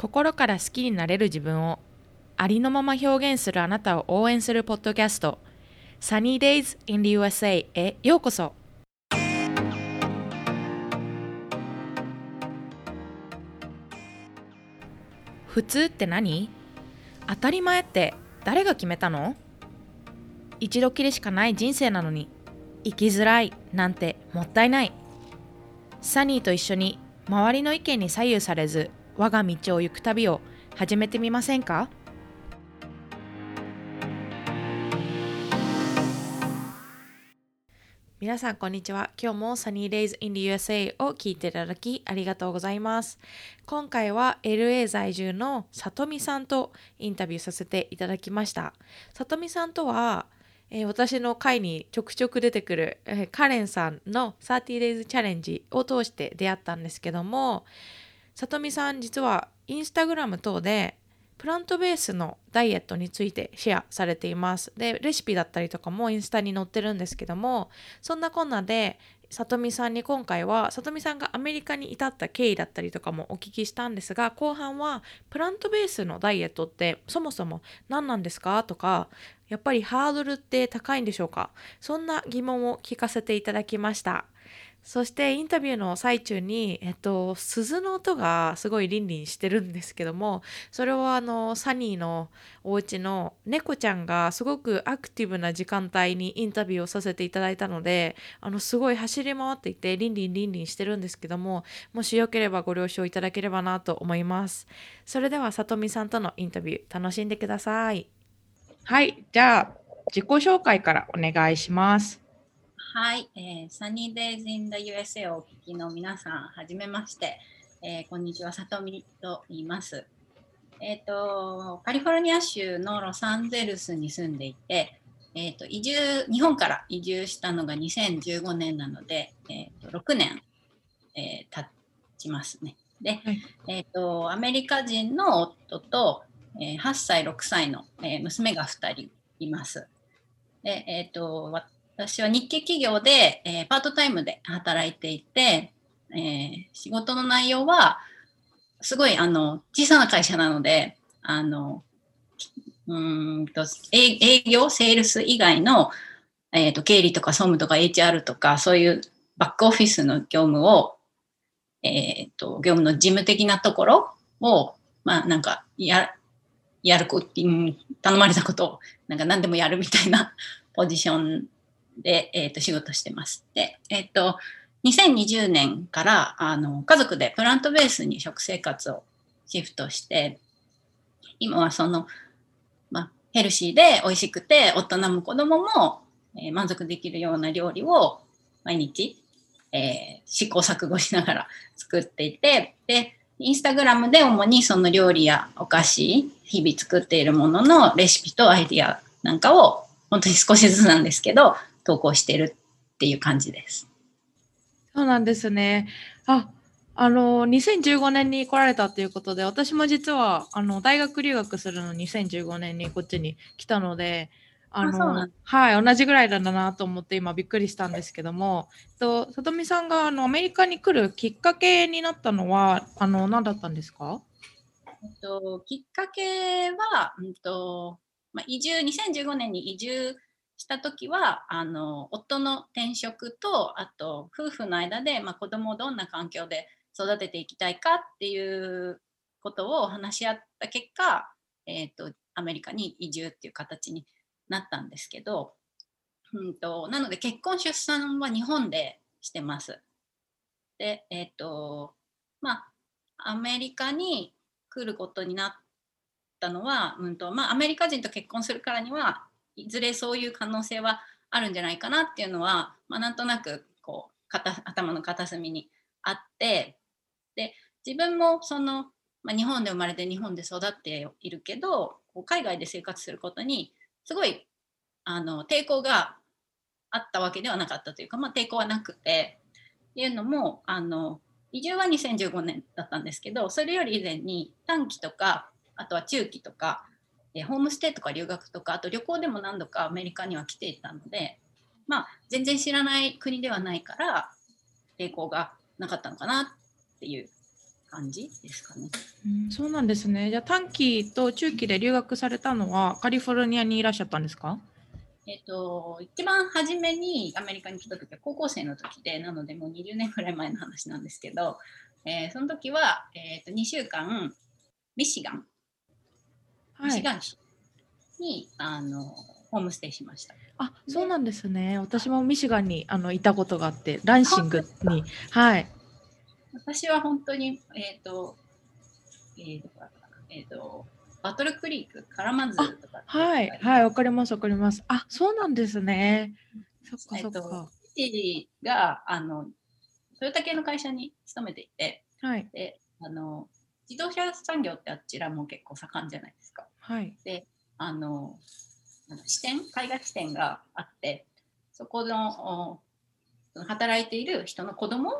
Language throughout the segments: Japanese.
心から好きになれる自分をありのまま表現するあなたを応援するポッドキャスト。Sunny Days in the USA へようこそ。普通って何？当たり前って誰が決めたの？一度きりしかない人生なのに生きづらいなんてもったいない。サニーと一緒に周りの意見に左右されず我が道を行く旅を始めてみませんか？皆さんこんにちは。今日も Sunny Days in the USA を聞いていただきありがとうございます。今回は LA 在住のさとみさんとインタビューさせていただきました。さとみさんとはえー、私の回にちょくちょく出てくる、えー、カレンさんの 30days チャレンジを通して出会ったんですけどもさとみさん実はインスタグラム等でプラントベースのダイエットについてシェアされています。で、レシピだったりとかもインスタに載ってるんですけども、そんなこんなで、さとみさんに今回は、さとみさんがアメリカに至った経緯だったりとかもお聞きしたんですが、後半はプラントベースのダイエットってそもそも何なんですかとか、やっぱりハードルって高いんでしょうか？そんな疑問を聞かせていただきました。そしてインタビューの最中に、えっと、鈴の音がすごいリンリンしてるんですけどもそれはあのサニーのお家の猫ちゃんがすごくアクティブな時間帯にインタビューをさせていただいたのであのすごい走り回っていてリンリンリンリンしてるんですけどももしよければご了承いただければなと思います。それではさとみさんとのインタビュー楽しんでください。はい。じゃあ自己紹介からお願いします。はい、えー、サニーデイズイン the USA をお聞きの皆さん、はじめまして、えー、こんにちは、さとみと言います。えっ、ー、と、カリフォルニア州のロサンゼルスに住んでいて、えっ、ー、と、移住、日本から移住したのが2015年なので、えっ、と、6年、えー、経ちますね。で、はい、えっ、と、アメリカ人の夫と、えー、8歳、6歳の、えー、娘が2人います。で、えっ、と、私は日系企業で、えー、パートタイムで働いていて、えー、仕事の内容はすごいあの小さな会社なのであのうんと営業セールス以外の、えーと、経理とか総務とか HR とかそういうバックオフィスの業務を、えーと、業務の事務的なところをまあなんかややるこ、頼まれたことをなんか何でもやるみたいなポジションで、えー、と仕事してます。で、えっ、ー、と、2020年からあの家族でプラントベースに食生活をシフトして、今はその、まあ、ヘルシーで美味しくて大人も子供も、えー、満足できるような料理を毎日、えー、試行錯誤しながら 作っていて、で、インスタグラムで主にその料理やお菓子、日々作っているもののレシピとアイディアなんかを本当に少しずつなんですけど投稿してるっていう感じです。そうなんですね。あ、あの2015年に来られたということで、私も実はあの大学留学するの2015年にこっちに来たので、あのはい同じぐらいだなと思って今びっくりしたんですけども、とさとみさんがあのアメリカに来るきっかけになったのはあの何だったんですか？えっときっかけはうんとまあ移住2015年に移住した時はあの夫の転職とあと夫婦の間で、まあ、子供をどんな環境で育てていきたいかっていうことを話し合った結果、えーと、アメリカに移住っていう形になったんですけど、うんと、なので結婚出産は日本でしてます。でえっ、ー、とまあアメリカに来ることになったのは、うんとまあ、アメリカ人と結婚するからにはいずれそういう可能性はあるんじゃないかなっていうのは、まあ、なんとなくこう頭の片隅にあってで自分もその、まあ、日本で生まれて日本で育っているけど海外で生活することにすごいあの抵抗があったわけではなかったというか、まあ、抵抗はなくてっていうのもあの移住は2015年だったんですけどそれより以前に短期とかあとは中期とかホームステイとか留学とかあと旅行でも何度かアメリカには来ていたのでまあ全然知らない国ではないから抵抗がなかったのかなっていう感じですかね。うん、そうなんですね。じゃあ短期と中期で留学されたのはカリフォルニアにいらっしゃったんですか？えっと、一番初めにアメリカに来た時は高校生の時で、なのでもう20年くらい前の話なんですけど、えーその時は、えっと2週間、ミシガン、ミはい。シガン市にあのホームステイしました。あ、そうなんですね。私もミシガンにあのいたことがあって、ランシングに。はい。私は本当に、えっ、と、えーどこだったかなえっ、と、バトルクリーク、カラマズとかはい。はい。わかります。わかります。あ、そうなんですね。そっかえっとそっか。父があのトヨタ系の会社に勤めていてはい。であの自動車産業ってあちらも結構盛んじゃないですか。はい。あのあの支店海外支店があってそこの働いている人の子供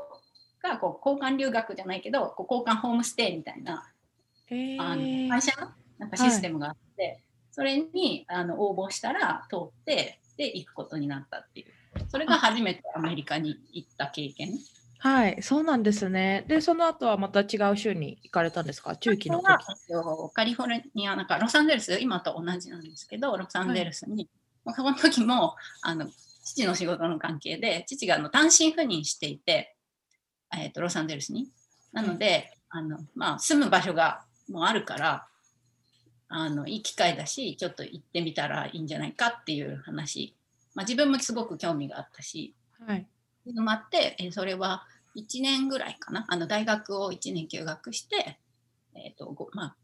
がこう交換留学じゃないけどこう交換ホームステイみたいなえあのー会社のなんかシステムがあって、それにあの応募したら通ってで行くことになったっていう。それが初めてアメリカに行った経験はい。そうなんですね。で、その後はまた違う州に行かれたんですか？中期の時。カリフォルニアなんかロサンゼルス今と同じなんですけどロサンゼルスに、もうその時もあの父の仕事の関係で父があの単身赴任していて、えっとロサンゼルスになので、あのまあ、住む場所がもうあるからあのいい機会だしちょっと行ってみたらいいんじゃないかっていう話、まあ、自分もすごく興味があったしはい。っていうのもあって、えーそれは1年ぐらいかなあの大学を1年休学して、えーとごまあ、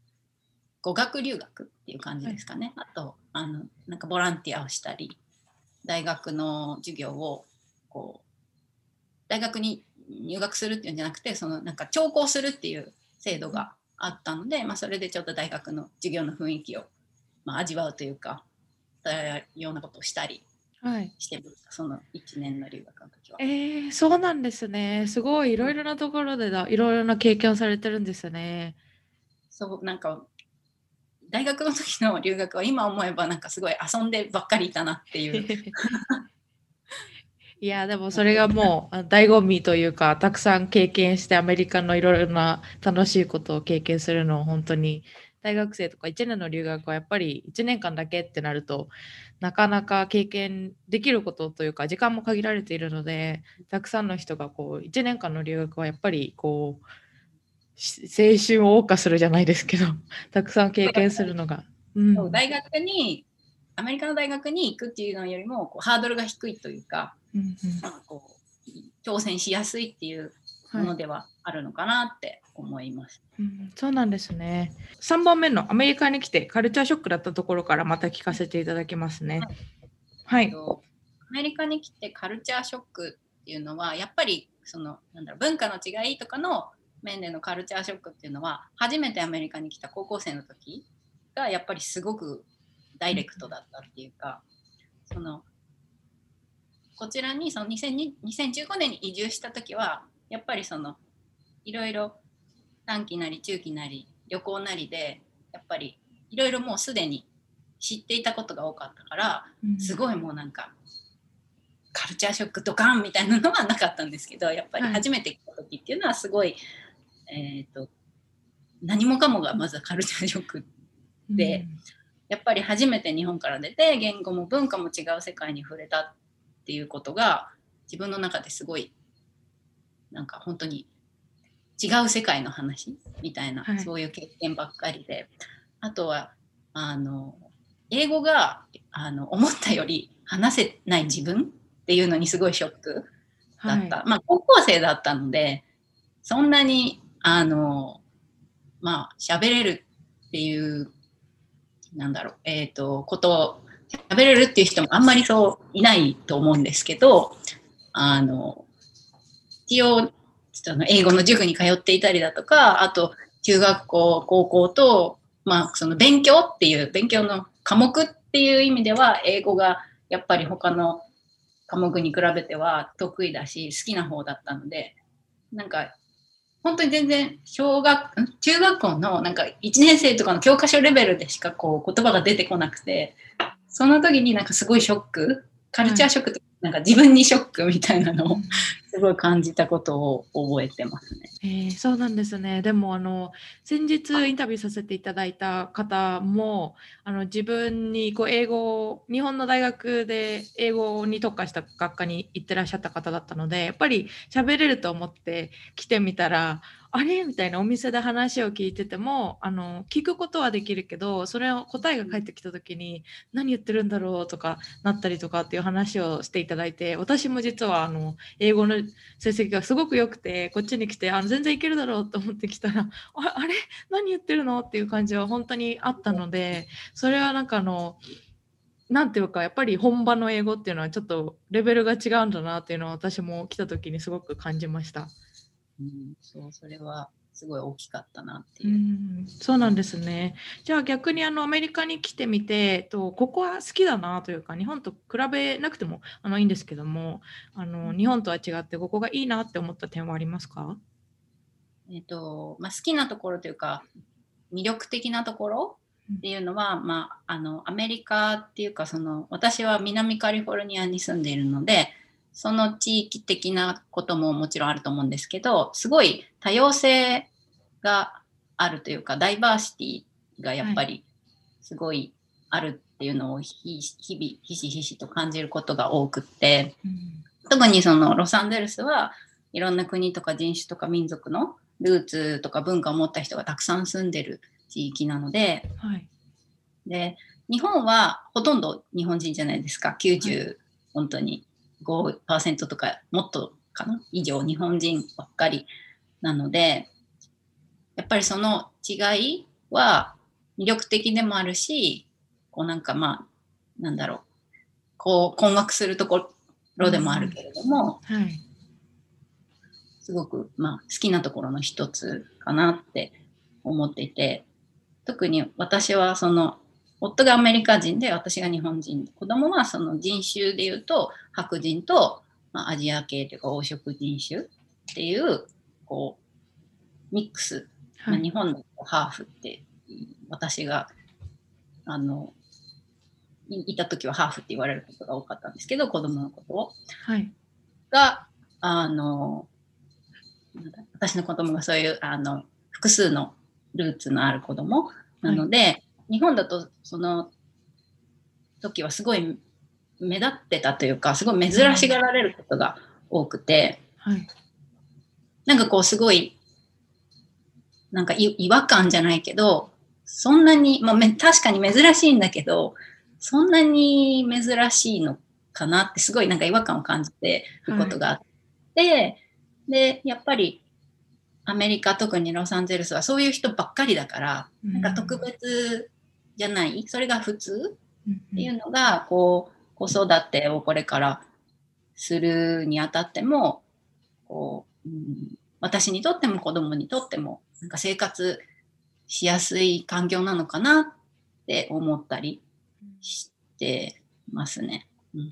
語学留学っていう感じですかね、あとあのなんかボランティアをしたり大学の授業をこう大学に入学するっていうんじゃなくてそのなんか聴講するっていう制度があったので、まあ、それでちょっと大学の授業の雰囲気を、まあ、味わうというかようなことをしたりはい。してましたその1年の留学の時は。えー、そうなんですね。すごいいろいろなところでだ、いろいろな経験をされてるんですね。そうなんか大学の時の留学は今思えばなんかすごい遊んでばっかりいたなっていう いやでもそれがもうあ醍醐味というかたくさん経験してアメリカのいろいろな楽しいことを経験するのを本当に大学生とか1年の留学はやっぱり1年間だけってなるとなかなか経験できることというか時間も限られているのでたくさんの人がこう1年間の留学はやっぱりこうし青春を謳歌するじゃないですけど たくさん経験するのが。うん大学にアメリカの大学に行くっていうのよりもこうハードルが低いというかうんうんこう挑戦しやすいっていうものではあるのかなって思います。うん、そうなんですね。3番目のアメリカに来てカルチャーショックだったところからまた聞かせていただきますね。はい。とアメリカに来てカルチャーショックっていうのはやっぱりそのなんだろう文化の違いとかの面でのカルチャーショックっていうのは初めてアメリカに来た高校生の時がやっぱりすごくダイレクトだったっていうかそのこちらにその2002 2015年に移住した時はやっぱりそのいろいろ短期なり中期なり旅行なりでやっぱりいろいろもうすでに知っていたことが多かったからすごいもうなんかカルチャーショックドカンみたいなのはなかったんですけどやっぱりはい。初めて来た時っていうのはすごい、えー、と何もかもがまずはカルチャーショックでやっぱり初めて日本から出て言語も文化も違う世界に触れたっていうことが自分の中ですごいなんか本当に違う世界の話？みたいな、はい。そういう経験ばっかりで。あとはあの英語があの思ったより話せない自分？っていうのにすごいショックだはい。った、まあ高校生だったのでそんなにあのまあ喋れるっていうなんだろうえっ、とことを喋れるっていう人もあんまりそういないと思うんですけどあの一応その英語の塾に通っていたりだとかあと中学校高校とまあその勉強っていう勉強の科目っていう意味では英語がやっぱり他の科目に比べては得意だし好きな方だったのでなんか本当に全然小学中学校のなんか1年生とかの教科書レベルでしかこう言葉が出てこなくてその時になんかすごいショックカルチャーショックとなんか自分にショックみたいなのをすごい感じたことを覚えてますね。えー、そうなんですね。でもあの先日インタビューさせていただいた方もあの自分にこう英語日本の大学で英語に特化した学科に行ってらっしゃった方だったのでやっぱり喋れると思って来てみたらあれ？みたいなお店で話を聞いててもあの聞くことはできるけどそれを答えが返ってきた時に何言ってるんだろうとかなったりとかっていう話をしていただいて私も実はあの英語の成績がすごく良くてこっちに来てあの全然いけるだろうと思ってきたらああれ？何言ってるの？っていう感じは本当にあったのでそれはなんかあのなんていうかやっぱり本場の英語っていうのはちょっとレベルが違うんだなっていうのは私も来た時にすごく感じました。うん、そうそれはすごい大きかったなっていう。うん、そうなんですね。じゃあ逆にあのアメリカに来てみてとここは好きだなというか日本と比べなくてもあのいいんですけどもあの日本とは違ってここがいいなって思った点はありますか？えっ、とまあ、好きなところというか魅力的なところっていうのは、うん、まあ、あのアメリカっていうかその私は南カリフォルニアに住んでいるのでその地域的なことももちろんあると思うんですけど、すごい多様性があるというか、ダイバーシティがやっぱりすごいあるっていうのを日々、ひしひしと感じることが多くって、うん、特にそのロサンゼルスはいろんな国とか人種とか民族のルーツとか文化を持った人がたくさん住んでる地域なので、はい、で日本はほとんど日本人じゃないですか。90、はい、本当に5%とかもっとかな？以上日本人ばっかりなのでやっぱりその違いは魅力的でもあるしこうなんかまあなんだろう。こう困惑するところでもあるけれども、うんはい、すごくまあ好きなところの一つかなって思っていて特に私はその夫がアメリカ人で私が日本人。子供はその人種でいうと白人と、まあ、アジア系というか黄色人種っていうこうミックス、はい、まあ、日本のハーフって私があのいた時はハーフって言われることが多かったんですけど子供のことを。はい、があの私の子供がそういうあの複数のルーツのある子供なので、はい日本だとその時はすごい目立ってたというかすごい珍しがられることが多くて、はい、なんかこうすごいなんか違和感じゃないけどそんなに、まあ、確かに珍しいんだけどそんなに珍しいのかなってすごいなんか違和感を感じてることがあって、はい、でやっぱりアメリカ特にロサンゼルスはそういう人ばっかりだから、なんか特別じゃない？それが普通？っていうのがこう子育てをこれからするにあたってもこう、うん、私にとっても子供にとってもなんか生活しやすい環境なのかなって思ったりしてますね。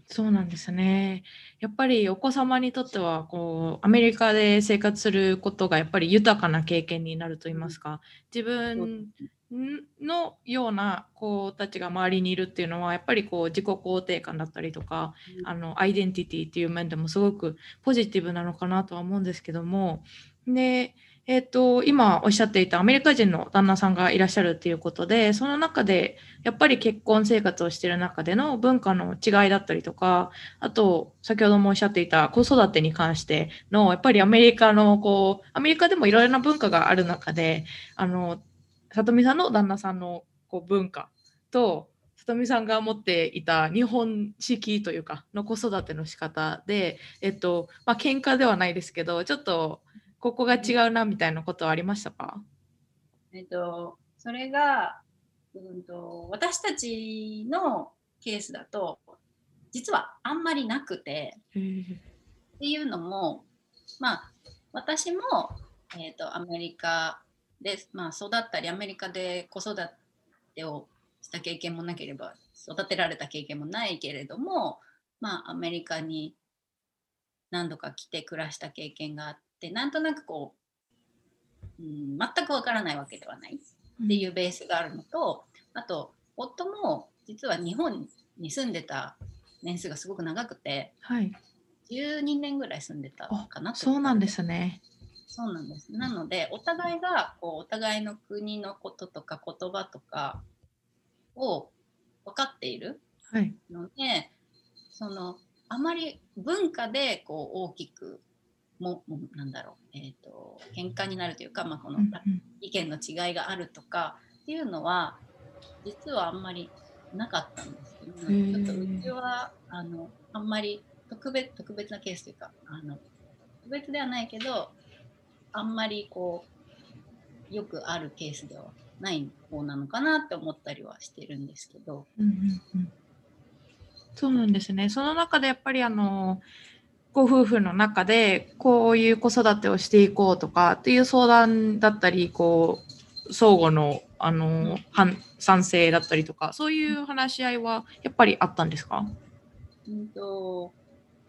そうなんですね。やっぱりお子様にとってはこうアメリカで生活することがやっぱり豊かな経験になると言いますか自分のような子たちが周りにいるっていうのはやっぱりこう自己肯定感だったりとか、うん、あのアイデンティティっていう面でもすごくポジティブなのかなとは思うんですけども。で、えーと、今おっしゃっていたアメリカ人の旦那さんがいらっしゃるっていうことでその中でやっぱり結婚生活をしている中での文化の違いだったりとかあと先ほどもおっしゃっていた子育てに関してのやっぱりアメリカのこうアメリカでもいろいろな文化がある中であの里見さんの旦那さんのこう文化と里見さんが持っていた日本式というかの子育ての仕方でえっとまあ喧嘩ではないですけどちょっとここが違うなみたいなことはありましたか？えっとそれが、うんと、私たちのケースだと実はあんまりなくてっていうのもまあ私も、えーとアメリカで、まあ、育ったりアメリカで子育てをした経験もなければ育てられた経験もないけれども、まあ、アメリカに何度か来て暮らした経験があってなんとなくこう、うん、全くわからないわけではないっていうベースがあるのと、あと夫も実は日本に住んでた年数がすごく長くてはい。12年ぐらい住んでたあかなそうなんですね。そうなんです。なので、お互いがこうお互いの国のこととか言葉とかを分かっているはい。ので、そのあまり文化でこう大きくももなんだろう、えー、と喧嘩になるというか、まあ、このうん意見の違いがあるとかっていうのは実はあんまりなかったんですけど、ちょっとうちはあのあんまり特別特別なケースというかあの特別ではないけどあんまりこうよくあるケースではない方なのかなって思ったりはしてるんですけど。うんうんうんそうなんですね。その中でやっぱりあのご夫婦の中でこういう子育てをしていこうとかっていう相談だったりこう相互のあの反賛成だったりとかそういう話し合いはやっぱりあったんですか？うんと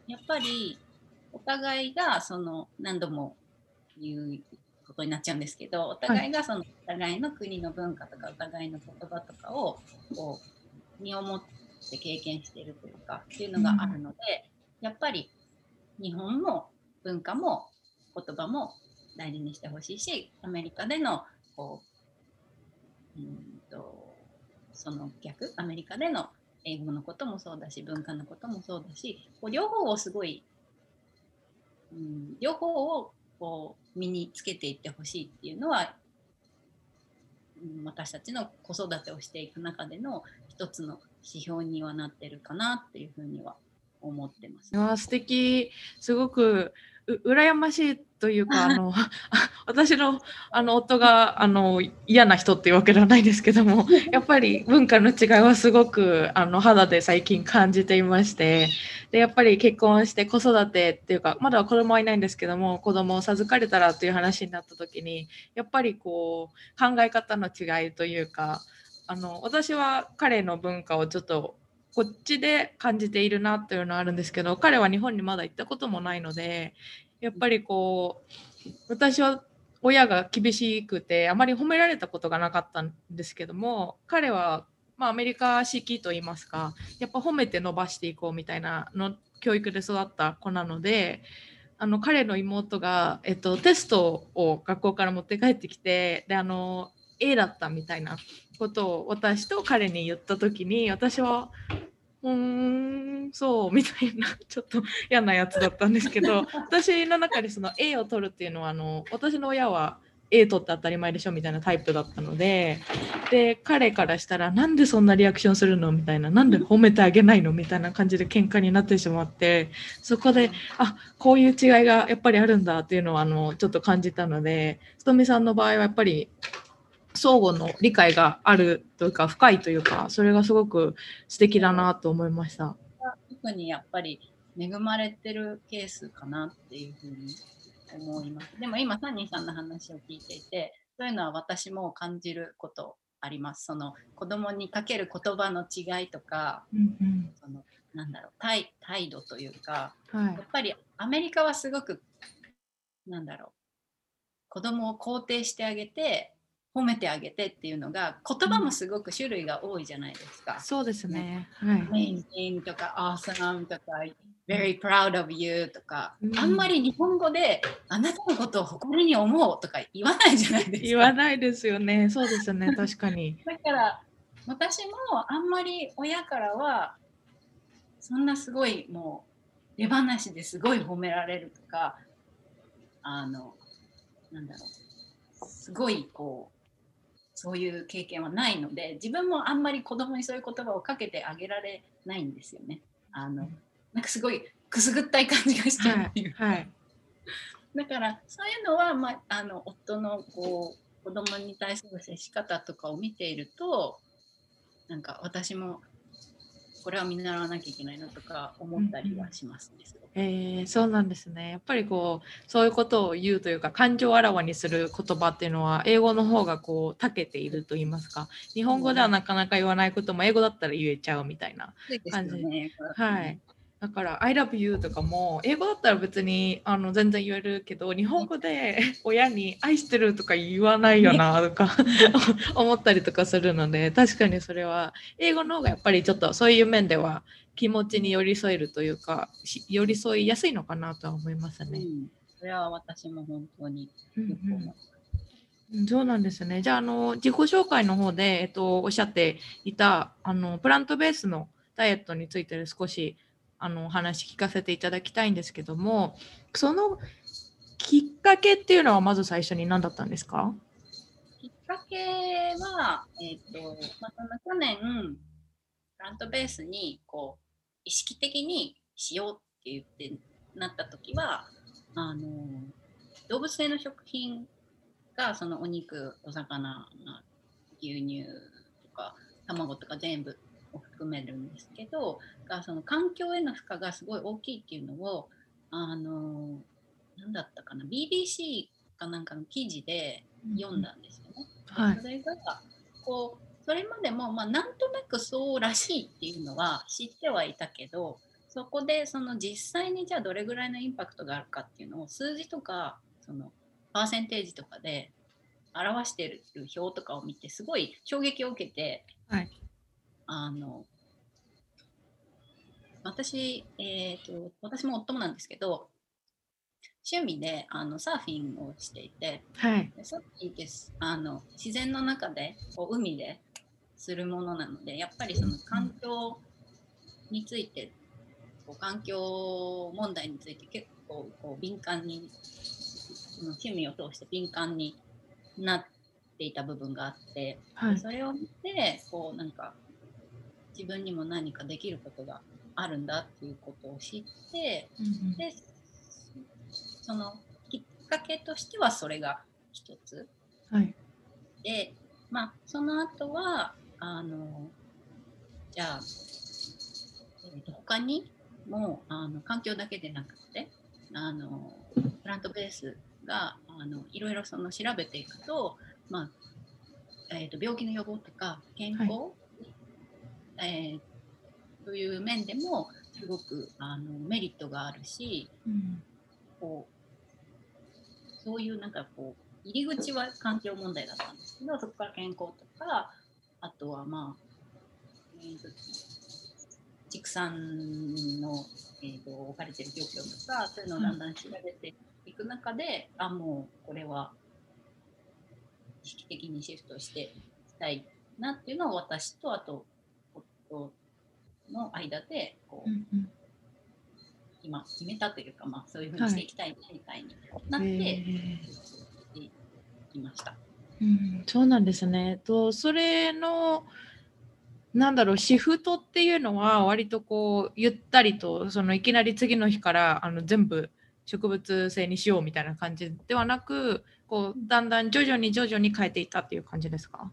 やっぱりお互いがその何度も言うことになっちゃうんですけどお互いがそのお互いの国の文化とかお互いの言葉とかをこう身をもって経験しているというかっていうのがあるので、やっぱり日本も文化も言葉も大事にしてほしいしアメリカでのこううんとその逆アメリカでの英語のこともそうだし文化のこともそうだしこう両方をすごい、うん、両方をこう身につけていってほしいっていうのは、私たちの子育てをしていく中での一つの指標にはなってるかなっていうふうには思ってます。素敵すごく羨ましいというか あの 私のあの夫があの嫌な人っていうわけではないですけども やっぱり文化の違いはすごくあの肌で最近感じていましてでやっぱり結婚して子育てっていうかまだ子供はいないんですけども子供を授かれたらという話になった時にやっぱりこう考え方の違いというかあの私は彼の文化をちょっとこっちで感じているなというのはあるんですけど彼は日本にまだ行ったこともないのでやっぱりこう私は親が厳しくてあまり褒められたことがなかったんですけども彼は、まあ、アメリカ式といいますかやっぱ褒めて伸ばしていこうみたいなの教育で育った子なのであの彼の妹が、えっと、テストを学校から持って帰ってきてであの A だったみたいなことを私と彼に言った時に私はうーんそうみたいなちょっと嫌なやつだったんですけど 私の中でその A を取るっていうのはあの私の親は A 取って当たり前でしょみたいなタイプだったのでで彼からしたらなんでそんなリアクションするのみたいななんで褒めてあげないのみたいな感じで喧嘩になってしまってそこであこういう違いがやっぱりあるんだっていうのはあのちょっと感じたのでひとみさんの場合はやっぱり相互の理解があるというか深いというかそれがすごく素敵だなと思いました。特にやっぱり恵まれてるケースかなっていうふうに思います。でも今、サニーさんの話を聞いていて、そういうのは私も感じることあります。その子供にかける言葉の違いとか、うんそのなんだろう態態度というか、うんはいやっぱりアメリカはすごくなんだろう子供を肯定してあげて褒めてあげてっていうのが言葉もすごく種類が多いじゃないですか。そうですね。はい。amazing とか awesome とか very proud of you とか、うんあんまり日本語であなたのことを誇りに思うとか言わないじゃないですか。言わないですよね。そうですよね。確かに。だから私もあんまり親からはそんなすごいもう手放しですごい褒められるとかあのなんだろうすごいこうそういう経験はないので自分もあんまり子供にそういう言葉をかけてあげられないんですよね。あのなんかすごいくすぐったい感じがしちゃうっていうかはい。だからそういうのは、まあ、あの夫のこう子供に対する接し方とかを見ているとなんか私もこれは見習わなきゃいけないなとか思ったりはしますね。すごくえー、そうなんですね。やっぱりこうそういうことを言うというか感情をあらわにする言葉っていうのは英語の方がこう長けていると言いますか日本語ではなかなか言わないことも英語だったら言えちゃうみたいなついですよね。はい。だから「I love you」とかも英語だったら別にあの全然言えるけど日本語で親に「愛してる」とか言わないよなとか 思ったりとかするので確かにそれは英語の方がやっぱりちょっとそういう面では気持ちに寄り添えるというか寄り添いやすいのかなとは思いますね。うん、それは私も本当によく思います。うんうん、そうなんですね。じゃあ、あの自己紹介の方で、えっと、おっしゃっていたあのプラントベースのダイエットについて少しあのお話聞かせていただきたいんですけどもそのきっかけっていうのはまず最初に何だったんですか？きっかけは、えーとまあ、その去年プラントベースにこう意識的にしようって言ってなった時はあの動物性の食品がそのお肉お魚牛乳とか卵とか全部含めるんですけどがその環境への負荷がすごい大きいっていうのをあの何だったかな BBC かなんかの記事で読んだんですよね。うんはい、それがこうそれまでも、まあ、なんとなくそうらしいっていうのは知ってはいたけどそこでその実際にじゃあどれぐらいのインパクトがあるかっていうのを数字とかそのパーセンテージとかで表してる表とかを見てすごい衝撃を受けて、はい、あの私、えーと、私も夫もなんですけど趣味であのサーフィンをしていて、はい、サーフィンってあの自然の中でこう海でするものなのでやっぱりその環境について、こう環境問題について結構こう敏感に趣味を通して敏感になっていた部分があって、はい、それを見てこうなんか自分にも何かできることがあるんだっていうことを知って、うん、でそのきっかけとしてはそれが一つ、はい、でまあその後はあのじゃあ、えー、と他にもあの環境だけでなくてあのプラントベースがあのいろいろその調べていくと、まあえー、と病気の予防とか健康、はいえー、という面でもすごくあのメリットがあるし、うん、こうそういうなんかこう入り口は環境問題だったんですけどそこから健康とかあとはまあ、えー、畜産の、えーと、置かれてる状況とかそういうのをだんだん調べていく中で、うん、あもうこれは意識的にシフトしていきたいなっていうのを私とあと夫の間でこう、うんうん、今決めたというか、まあ、そういうふうにしていきたいみたいになって、はい、いました。うん、そうなんですね。とそれのなんだろうシフトっていうのは割とこうゆったりとそのいきなり次の日からあの全部植物性にしようみたいな感じではなくこうだんだん徐々に徐々に変えていったっていう感じですか？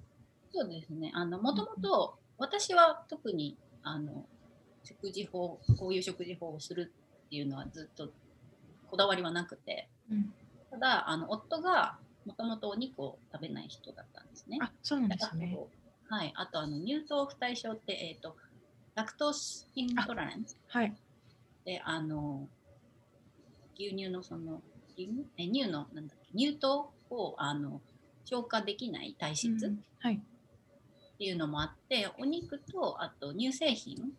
そうですね。あのもともと私は特にあの食事法こういう食事法をするっていうのはずっとこだわりはなくて、うん、ただあの夫がもともとお肉を食べない人だったんですね。あそうなんですね。はい、あとあの乳糖不対症って、えーと、ラクトースイントラレンスはい。であの牛乳のその牛え乳のなんだっけ？乳糖をあの消化できない体質、うん、はいっていうのもあってお肉とあと乳製品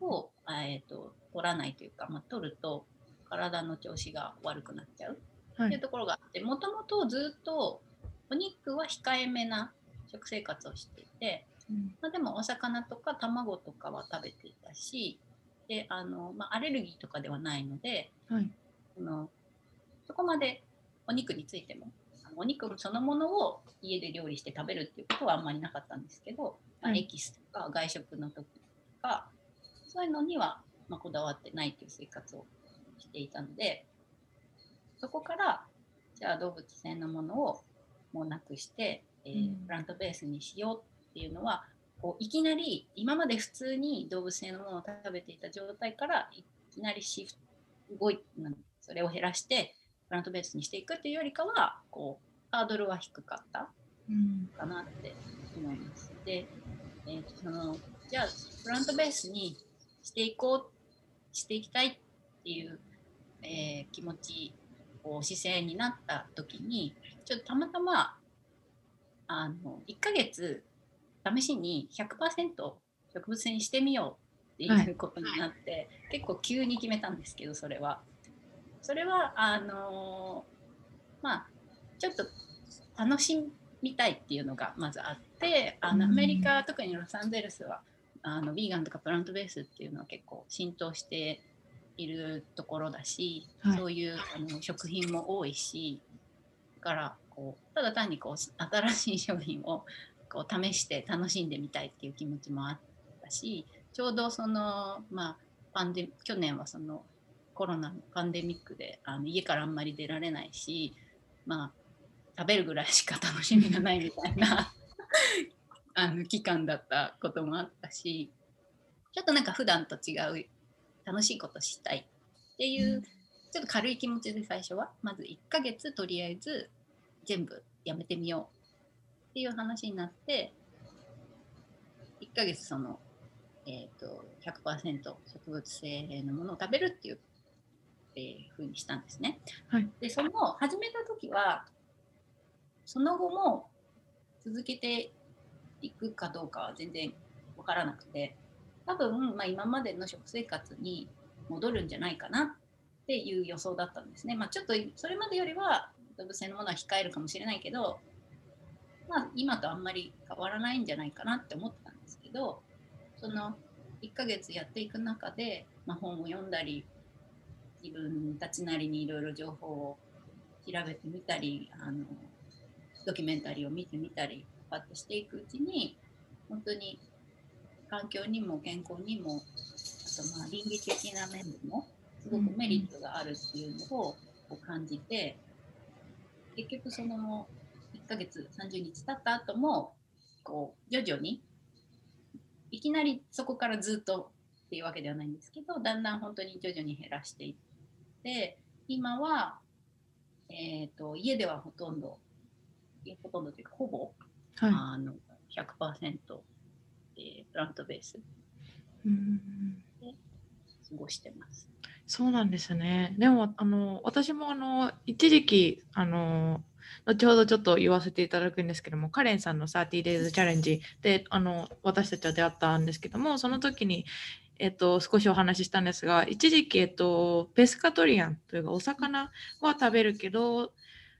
を、うん、えーと、取らないというか、まあ、取ると体の調子が悪くなっちゃうっていうところがあってもともとずっとお肉は控えめな食生活をしていて、うん、まあ、でもお魚とか卵とかは食べていたしであの、まあ、アレルギーとかではないので、はい、そのそこまでお肉についてもお肉そのものを家で料理して食べるっていうことはあんまりなかったんですけど、まあ、エキスとか外食の時とかそういうのには、まあ、こだわってないっていう生活をしていたのでそこからじゃあ動物性のものをもうなくして、えー、プラントベースにしようっていうのはこういきなり今まで普通に動物性のものを食べていた状態からいきなりシフト動いそれを減らしてプラントベースにしていくっていうよりかはこうハードルは低かったかなって思います。で、えー、そのじゃあプラントベースにしていこうしていきたいっていう、えー、気持ちこう姿勢になった時にちょっとたまたまあの1ヶ月試しに100%植物性にしてみようっていうことになって、はい、結構急に決めたんですけどそれは。それはあのまあちょっと楽しみたいっていうのがまずあってあのアメリカ、特にロサンゼルスはあのヴィーガンとかプラントベースっていうのは結構浸透しているところだし、はい、そういうあの食品も多いしだからこうただ単にこう新しい商品をこう試して楽しんでみたいっていう気持ちもあったしちょうどそのまあパンデ去年はそのコロナのパンデミックであの家からあんまり出られないしまあ食べるぐらいしか楽しみがないみたいな あの期間だったこともあったしちょっとなんか普段と違う楽しいことしたいっていう、うん、ちょっと軽い気持ちで最初はまず1ヶ月とりあえず全部やめてみようっていう話になって1ヶ月その、えーと、100%植物性のものを食べるっていう、えー、ふうにしたんですね。はい、でその始めた時はその後も続けていくかどうかは全然分からなくて多分、まあ、今までの食生活に戻るんじゃないかなっていう予想だったんですね。まあ、ちょっとそれまでよりは動物性のものは控えるかもしれないけど、まあ、今とあんまり変わらないんじゃないかなって思ってたんですけどその1ヶ月やっていく中で、まあ、本を読んだり自分たちなりにいろいろ情報を調べてみたりあのドキュメンタリーを見てみたりこうやってしていくうちに本当に環境にも健康にもあとまあ倫理的な面でもすごくメリットがあるっていうのをこう感じて、結局その1ヶ月30日経った後もこう徐々にいきなりそこからずっとっていうわけではないんですけどだんだん本当に徐々に減らしていって今は、えーと、家ではほとんどほとんどというかほぼ、はい、あの100%えー、プラントベースで過ごしてます。そうなんですね。でもあの私もあの一時期あの後ほどちょっと言わせていただくんですけどもカレンさんの 30days チャレンジであの私たちは出会ったんですけどもその時にえっと、少しお話ししたんですが一時期、えっと、ペスカトリアンというかお魚は食べるけど、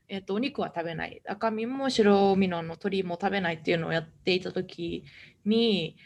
えっと、お肉は食べない。赤身も白身の鶏も食べないっていうのをやっていた時に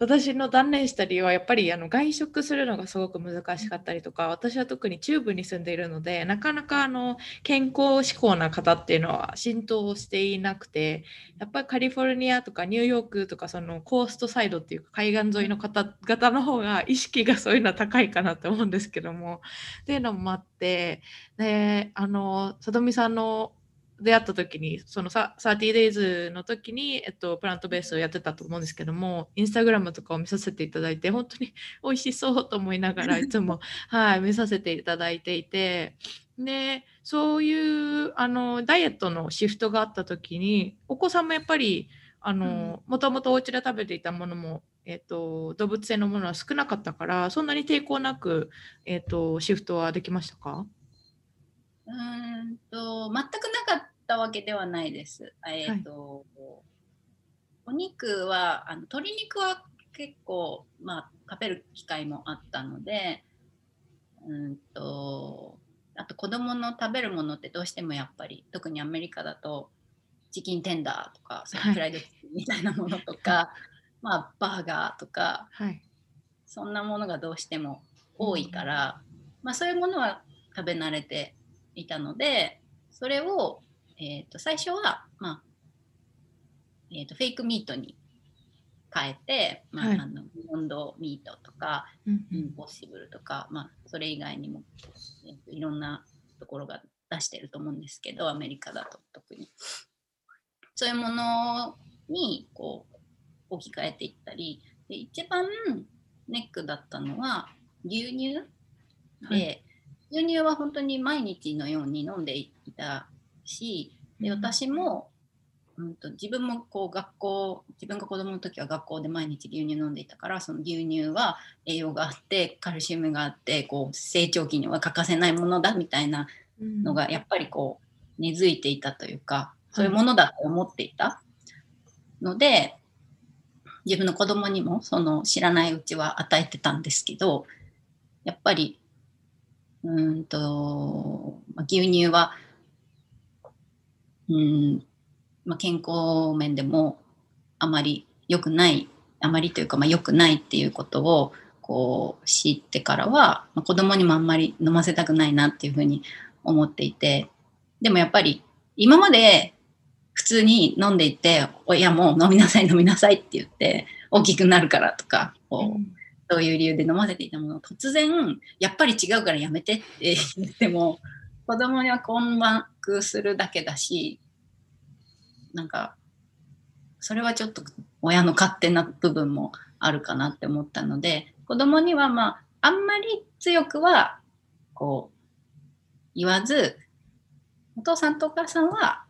私の断念した理由はやっぱりあの外食するのがすごく難しかったりとか私は特に中部に住んでいるのでなかなかあの健康志向な方っていうのは浸透していなくてやっぱりカリフォルニアとかニューヨークとかそのコーストサイドっていうか海岸沿いの方々の方が意識がそういうのは高いかなと思うんですけども。っていうのもあってであの里見さんの出会った時にその 30days の時に、えっと、プラントベースをやってたと思うんですけどもインスタグラムとかを見させていただいて本当に 美味しそうと思いながら いつも、はい、見させていただいていてでそういうあのダイエットのシフトがあった時にお子さんもやっぱりあの、もともとお家で食べていたものも、えーと、動物性のものは少なかったからそんなに抵抗なく、えーとシフトはできましたか？うんと全くなかったわけではないです。えっ、ー、と、はい、お肉はあの鶏肉は結構まあ食べる機会もあったので、うんとあと子供の食べるものってどうしてもやっぱり特にアメリカだとチキンテンダーとかフライドチキンみたいなものとか、はい、まあバーガーとか、はい、そんなものがどうしても多いから、うん、まあそういうものは食べ慣れていたのでそれを、えーと、最初は、まあえーと、フェイクミートに変えて、まあ、はい、あのモンドミートとか、うん、インポッシブルとか、まあ、それ以外にも、えーと、いろんなところが出してると思うんですけどアメリカだと特に。そういうものにこう置き換えていったりで一番ネックだったのは牛乳で、はい牛乳は本当に毎日のように飲んでいたしで私もうんと、自分もこう学校自分が子供の時は学校で毎日牛乳飲んでいたからその牛乳は栄養があってカルシウムがあってこう成長期には欠かせないものだみたいなのがやっぱりこう根付いていたというかそういうものだと思っていた。ので、自分の子供にもその知らないうちは与えてたんですけどやっぱりうんと牛乳はうんまあ、健康面でもあまり良くないあまりというか、まあ、良くないっていうことをこう知ってからは、まあ、子供にもあんまり飲ませたくないなっていうふうに思っていてでもやっぱり今まで普通に飲んでいて親も飲みなさい飲みなさいって言って大きくなるからとかこう、そういう理由で飲ませていたものを突然やっぱり違うからやめてって言っても子供には困惑するだけだしなんかそれはちょっと親の勝手な部分もあるかなって思ったので子供にはまああんまり強くはこう言わずお父さんとお母さんは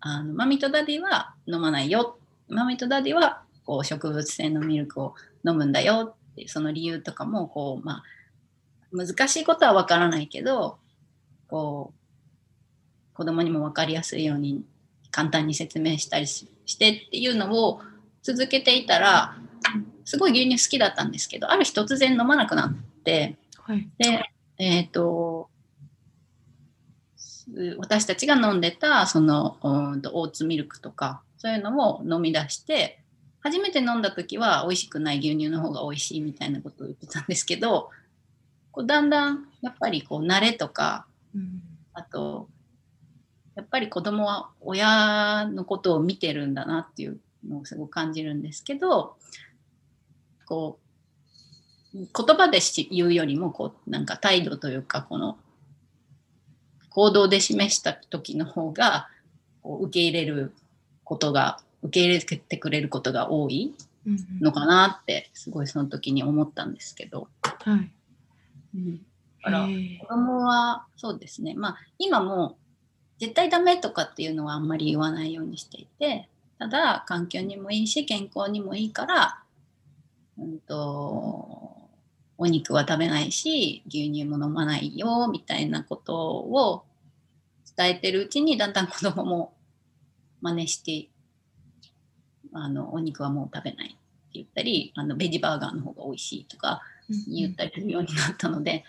あの mommy と daddy は飲まないよ。 mommy と daddy はこう植物性のミルクを飲むんだよってその理由とかもこうまあ難しいことは分からないけどこう子供にも分かりやすいように簡単に説明したりしてっていうのを続けていたらすごい牛乳好きだったんですけどある日突然飲まなくなって、はい、でえっ、ー、と私たちが飲んでたそのオーツミルクとかそういうのを飲み出して初めて飲んだ時は美味しくない牛乳の方が美味しいみたいなことを言ってたんですけどこうだんだんやっぱりこう慣れとか、うん、あとやっぱり子供は親のことを見てるんだなっていうのをすごく感じるんですけどこう言葉で言うよりもこうなんか態度というかこの行動で示した時の方がこう受け入れることが受け入れてくれることが多いのかなってすごいその時に思ったんですけど。はい。うん、だから子供はそうですね。まあ今も絶対ダメとかっていうのはあんまり言わないようにしていてただ環境にもいいし健康にもいいから、うんと、お肉は食べないし牛乳も飲まないよみたいなことを伝えてるうちにだんだん子供も真似してあのお肉はもう食べないって言ったりあのベジバーガーの方が美味しいとか言ったりするようになったので、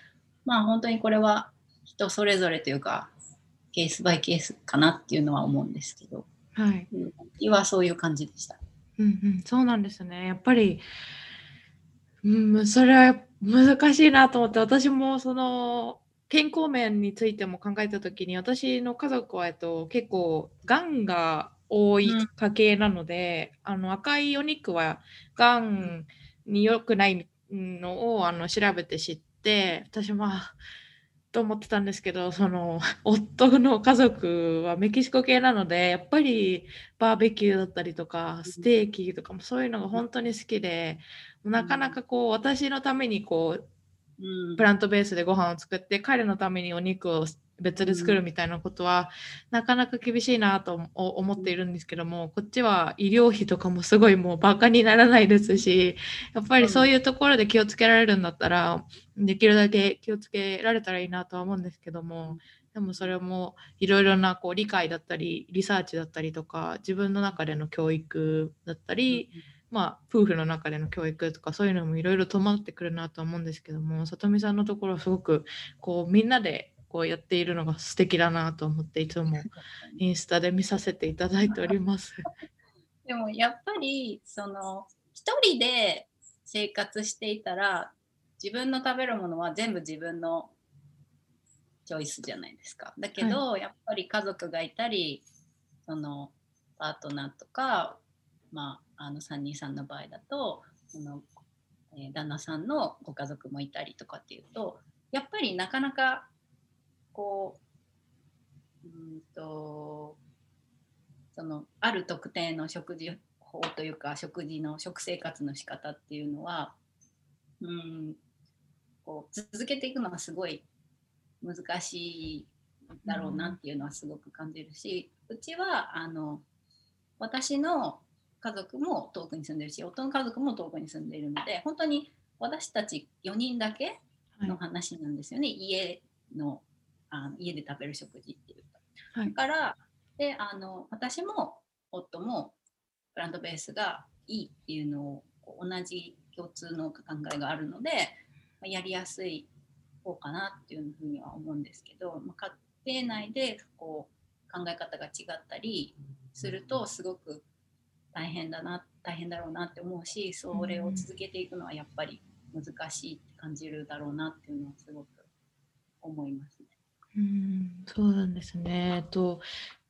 まあ本当にこれは人それぞれというかケースバイケースかなっていうのは思うんですけど、はい、はそういう感じでした。うんうん、そうなんですね。やっぱり、うん、それは難しいなと思って私もその健康面についても考えた時に私の家族は、えっと、結構がんが多い家系なので、うん、あの赤いお肉はがんに良くないのをあの調べて知って私はと思ってたんですけどその夫の家族はメキシコ系なのでやっぱりバーベキューだったりとかステーキとかもそういうのが本当に好きでなかなかこう私のためにこうプラントベースでご飯を作って彼のためにお肉を別で作るみたいなことは、なかなか厳しいなと思っているんですけどもこっちは医療費とかもすごいもうバカにならないですしやっぱりそういうところで気をつけられるんだったらできるだけ気をつけられたらいいなとは思うんですけどもでもそれもいろいろなこう理解だったりリサーチだったりとか自分の中での教育だったり、まあ、夫婦の中での教育とかそういうのもいろいろ止まってくるなと思うんですけども里見さんのところすごくこうみんなでこうやっているのが素敵だなと思っていつもインスタで見させていただいております。でもやっぱりその一人で生活していたら自分の食べるものは全部自分のチョイスじゃないですか。だけど、はい、やっぱり家族がいたりそのパートナーとか、まあ、あの3人さんの場合だとその、えー、旦那さんのご家族もいたりとかっていうとやっぱりなかなかこううんとそのある特定の食事法というか食事の食生活の仕方っていうのはうんこう続けていくのがすごい難しいだろうなっていうのはすごく感じるし、うちはあの私の家族も遠くに住んでるし夫の家族も遠くに住んでいるので本当に私たち4人だけの話なんですよね、はい、家のあの家で食べる食事っていうと。はい、だからであの私も夫もプラントベースがいいっていうのを同じ共通の考えがあるので、まあ、やりやすい方かなっていうふうには思うんですけど、まあ、家庭内でこう考え方が違ったりするとすごく大変だな大変だろうなって思うしそれを続けていくのはやっぱり難しいって感じるだろうなっていうのはすごく思いますね。うん。そうなんですね。えっと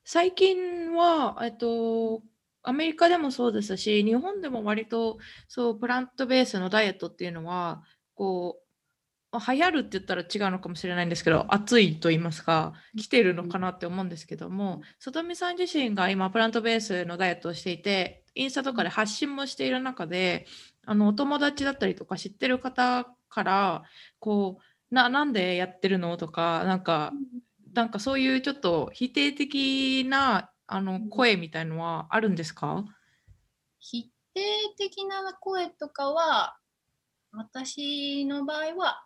最近はえっとアメリカでもそうですし日本でも割とそうプラントベースのダイエットっていうのはこう流行るって言ったら違うのかもしれないんですけど熱いと言いますか来てるのかなって思うんですけども里見さん自身が今プラントベースのダイエットをしていてインスタとかで発信もしている中であのお友達だったりとか知ってる方からこうななんでやってるの？とかなんかなんかそういうちょっと否定的なあの声みたいのはあるんですか？否定的な声とかは私の場合は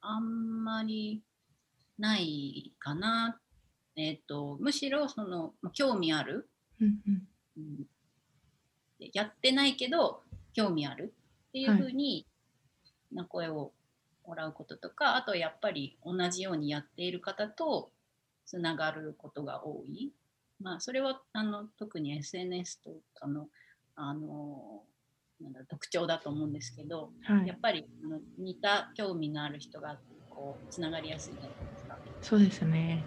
あんまりないかな。えっ、ー、とむしろその興味ある、うんうん、やってないけど興味あるっていうふうにな声をもらうこととか、はい、あとやっぱり同じようにやっている方とつながることが多い。まあ、それはあの特に SNS とかのあのなんだ特徴だと思うんですけど、はい、やっぱりあの似た興味のある人がこうつながりやすいじゃないですか。そうですね、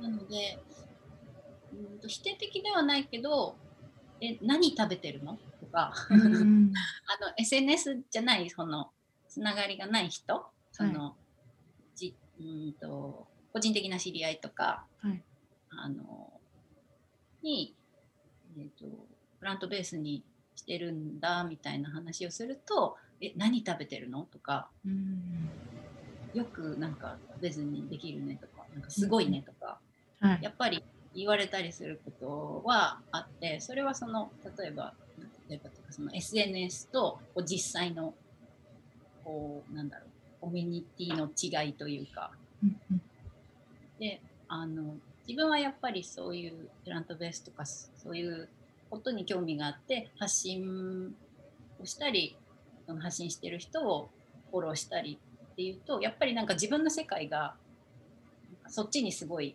うん、なのでうんと否定的ではないけどえ何食べてるの？とか、うん、あの SNS じゃないそのつながりがない人その、はい、じうんと個人的な知り合いとか、はい、あのに、えーと、プラントベースにしてるんだみたいな話をすると「え何食べてるの?」とか、うん、よくなんか食べずにできるね」とか「なんかすごいね」とか、うん。はい、やっぱり言われたりすることはあってそれはその例えば例えばとかその SNS と実際のこうなんだろうコミュニティの違いというか、であの自分はやっぱりそういうプラントベースとかそういうことに興味があって発信をしたり発信してる人をフォローしたりっていうとやっぱりなんか自分の世界がそっちにすごい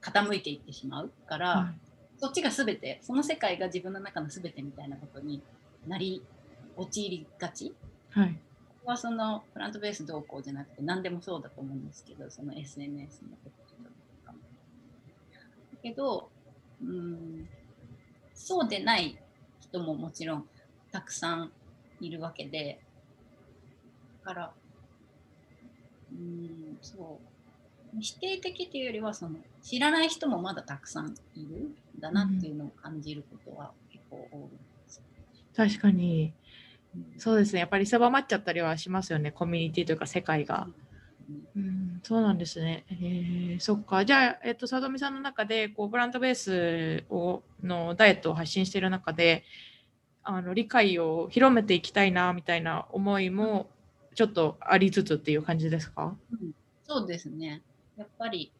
傾いていってしまうから、うん、そっちが全てその世界が自分の中の全てみたいなことになり陥りがち、はい、はそのプラントベースどうこうじゃなくて何でもそうだと思うんですけどその SNS のことけど、うん、そうでない人ももちろんたくさんいるわけで、だから、うん、そう、否定的っていうよりは、その、知らない人もまだたくさんいるんだなっていうのを感じることは結構多いです。確かに、そうですね、やっぱり狭まっちゃったりはしますよね、コミュニティというか世界が。うん、そうなんですね。えー、そっか。じゃあ、えっと、さとみさんの中で、こう、ブランドベースをのダイエットを発信している中で、あの理解を広めていきたいな、みたいな思いも、ちょっとありつつっていう感じですか、うん、そうですね。やっぱり、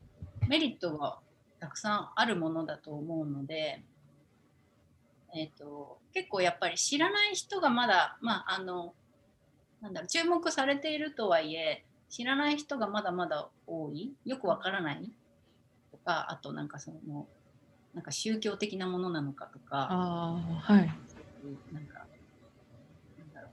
メリットがたくさんあるものだと思うので、えっ、ー、と、結構やっぱり知らない人がまだ、まあ、あの、なんだろう、注目されているとはいえ、知らない人がまだまだ多い？よくわからない？とかあとなんかそのなんか宗教的なものなのかとか。あ、はい、なんかなんだろう。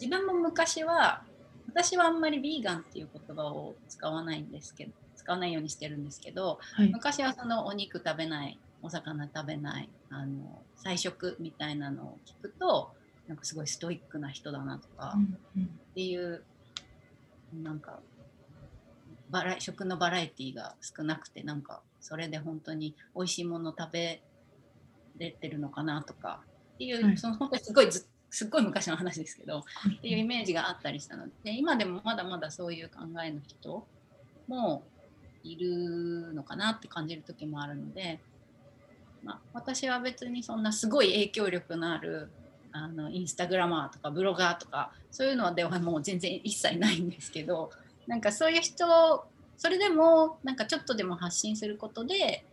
自分も昔は私はあんまりヴィーガンっていう言葉を使わないんですけど使わないようにしてるんですけど、はい、昔はそのお肉食べないお魚食べないあの菜食みたいなのを聞くとなんかすごいストイックな人だなとかっていうなんかバラ食のバラエティーが少なくてなんかそれで本当に美味しいもの食べれてるのかなとかっていう、はい、その本当にすごいずすっごい昔の話ですけど、っていうイメージがあったりしたの。で今でもまだまだそういう考えの人もいるのかなって感じる時もあるのでまあ、私は別にそんなすごい影響力のあるあのインスタグラマーとかブロガーとかそういうのではもう全然一切ないんですけどなんかそういう人それでもなんかちょっとでも発信することで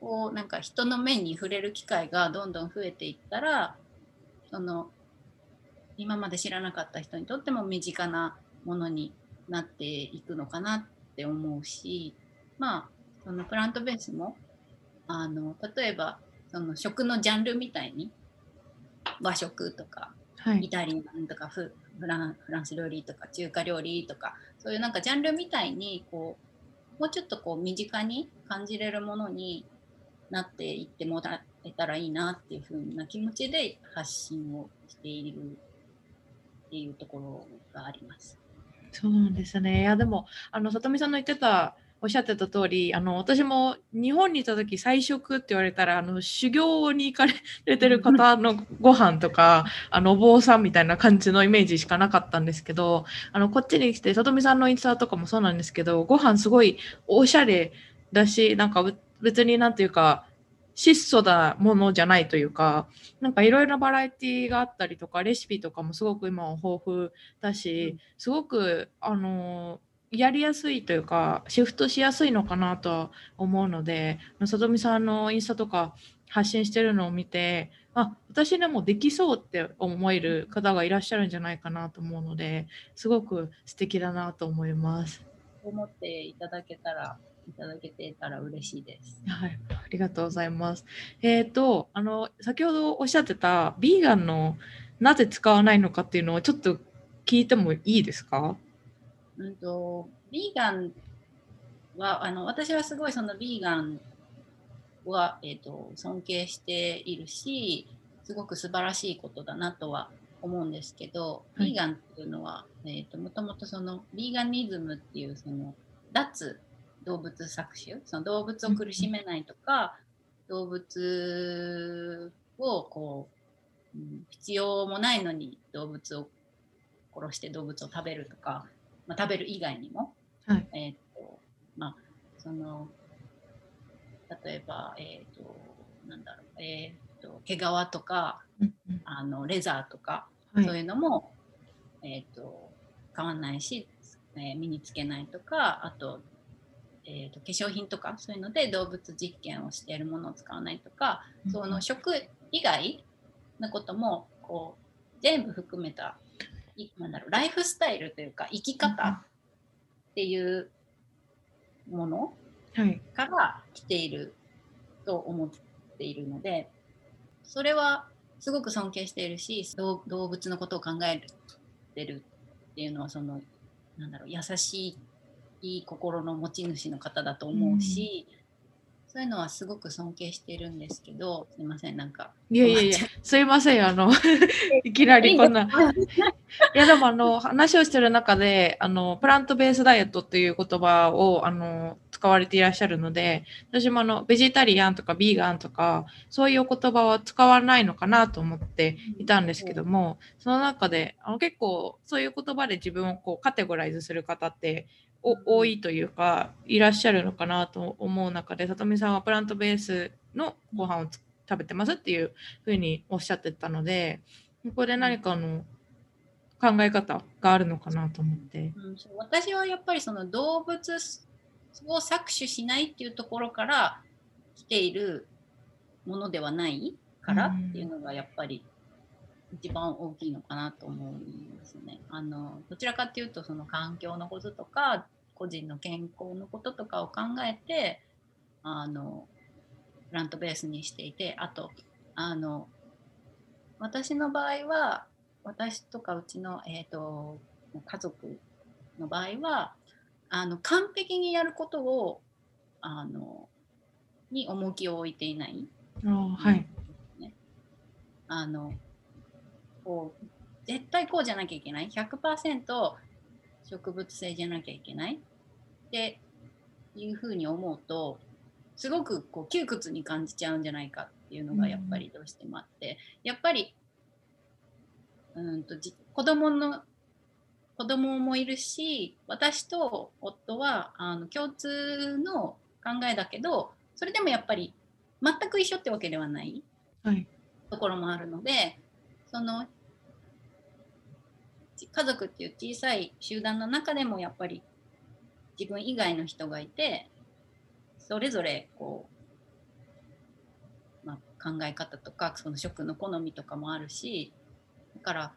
こうなんか人の目に触れる機会がどんどん増えていったらその今まで知らなかった人にとっても身近なものになっていくのかなって思うしまあそのプラントベースもあの例えばその食のジャンルみたいに和食とか、はい、イタリアンとかフランフランス料理とか中華料理とかそういうなんかジャンルみたいにこうもうちょっとこう身近に感じれるものになっていってもらえたらいいなっていうふうな気持ちで発信をしているっていうところがあります。そうなんですね。いやでもあの里見さんの言ってたおっしゃってた通り、あの私も日本にいた時菜食って言われたらあの修行に行かれてる方のご飯とかあのお坊さんみたいな感じのイメージしかなかったんですけど、あのこっちに来て里見さんのインスタとかもそうなんですけど、ご飯すごいおしゃれだし、なんか別になんていうか質素なものじゃないというか、なんかいろいろなバラエティがあったりとか、レシピとかもすごく今は豊富だし、すごく、あの、やりやすいというか、シフトしやすいのかなとは思うので、里見さんのインスタとか発信してるのを見て、あ、私でもできそうって思える方がいらっしゃるんじゃないかなと思うので、すごく素敵だなと思います。思っていただけたらいただけてたら嬉しいです。はい、ありがとうございます。えっ、ー、と、あの、先ほどおっしゃってた、ビーガンのなぜ使わないのかっていうのをちょっと聞いてもいいですか？うんと、ビーガンは、あの、私はすごいそのビーガンは、えっ、ー、と、尊敬しているし、すごく素晴らしいことだなとは思うんですけど、はい、ビーガンっていうのは、えっ、ー、と、もともとその、ビーガニズムっていう、その、脱動物搾取その動物を苦しめないとか、動物をこう、うん、必要もないのに動物を殺して動物を食べるとか、まあ、食べる以外にも、はい、えっ、とまあその例えばえっ、ー、となんだろうえっ、ー、と毛皮とか、あのレザーとか、はい、そういうのもえっ、と変わんないし、え身につけないとかあとえーと、化粧品とかそういうので動物実験をしているものを使わないとか、うん、その食以外のこともこう全部含めたなんだろうライフスタイルというか生き方っていうものから来ていると思っているのでそれはすごく尊敬しているし動物のことを考えてるっていうのはそのなんだろう優しいいい心の持ち主の方だと思うし、うん、そういうのはすごく尊敬してるんですけどすいませんなんか。いやいやいやすいませんあのいきなりこんな。いやでもあの話をしてる中であのプラントベースダイエットっていう言葉をあの使われていらっしゃるので私もあのベジタリアンとかビーガンとかそういう言葉は使わないのかなと思っていたんですけども、その中であの結構そういう言葉で自分をこうカテゴライズする方って多いというかいらっしゃるのかなと思う中で里見さんはプラントベースのご飯を食べてますっていうふうにおっしゃってたのでここで何かの考え方があるのかなと思って、うん、私はやっぱりその動物を搾取しないっていうところから来ているものではないからっていうのがやっぱり一番大きいのかなと思いますね。あのどちらかっていうとその環境のこととか個人の健康のこととかを考えてあのプラントベースにしていてあとあの私の場合は私とかうちの、えーと、家族の場合はあの完璧にやることをあのに重きを置いていない。はい、ね、あのこう絶対こうじゃなきゃいけない。100%植物性じゃなきゃいけない。っていうふうに思うとすごくこう窮屈に感じちゃうんじゃないかっていうのがやっぱりどうしてもあって、うん、やっぱりうんとじ子供の子供もいるし私と夫はあの共通の考えだけどそれでもやっぱり全く一緒ってわけではないはい。ところもあるのでその家族っていう小さい集団の中でもやっぱり自分以外の人がいてそれぞれこう、まあ、考え方とかその食の好みとかもあるしだから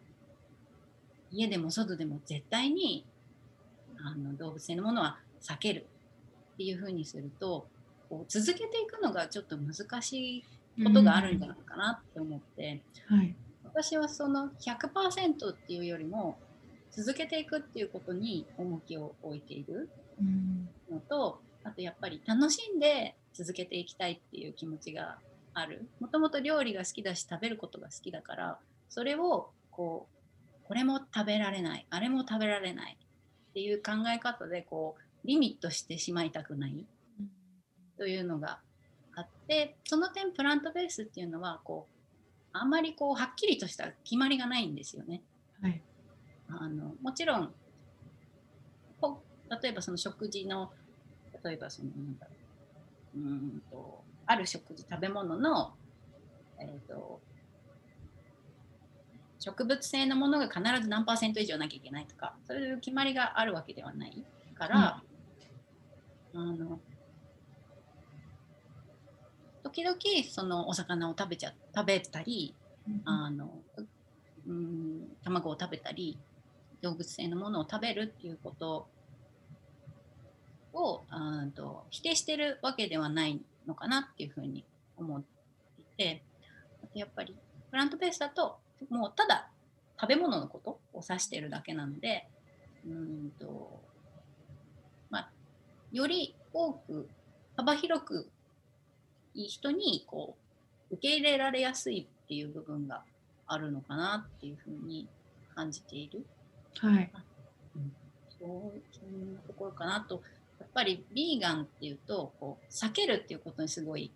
家でも外でも絶対にあの動物性のものは避けるっていうふうにするとこう続けていくのがちょっと難しいことがあるんじゃないかなって思って、はい。私はその100%っていうよりも続けていくっていうことに重きを置いているうんのとあとやっぱり楽しんで続けていきたいっていう気持ちがある。もともと料理が好きだし食べることが好きだからそれをこうこれも食べられないあれも食べられないっていう考え方でこうリミットしてしまいたくないというのがあってその点プラントベースっていうのはこうあんまりこうはっきりとした決まりがないんですよね。はい。あのもちろんほ例えばその食事の例えばそのなんだろううーんとある食事食べ物の、えー、と植物性のものが必ず何パーセント以上なきゃいけないとかそういう決まりがあるわけではないから、あの時々そのお魚を食べちゃ食べたりあのうん卵を食べたり動物性のものを食べるっていうことをあーと否定してるわけではないのかなっていうふうに思っていてやっぱりプラントベースだともうただ食べ物のことを指してるだけなのでうんと、まあ、より多く幅広く人にこう受け入れられやすいっていう部分があるのかなっていうふうに感じている。はい。そうそんなところかなと。やっぱりビーガンっていうとこう避けるっていうことにすごい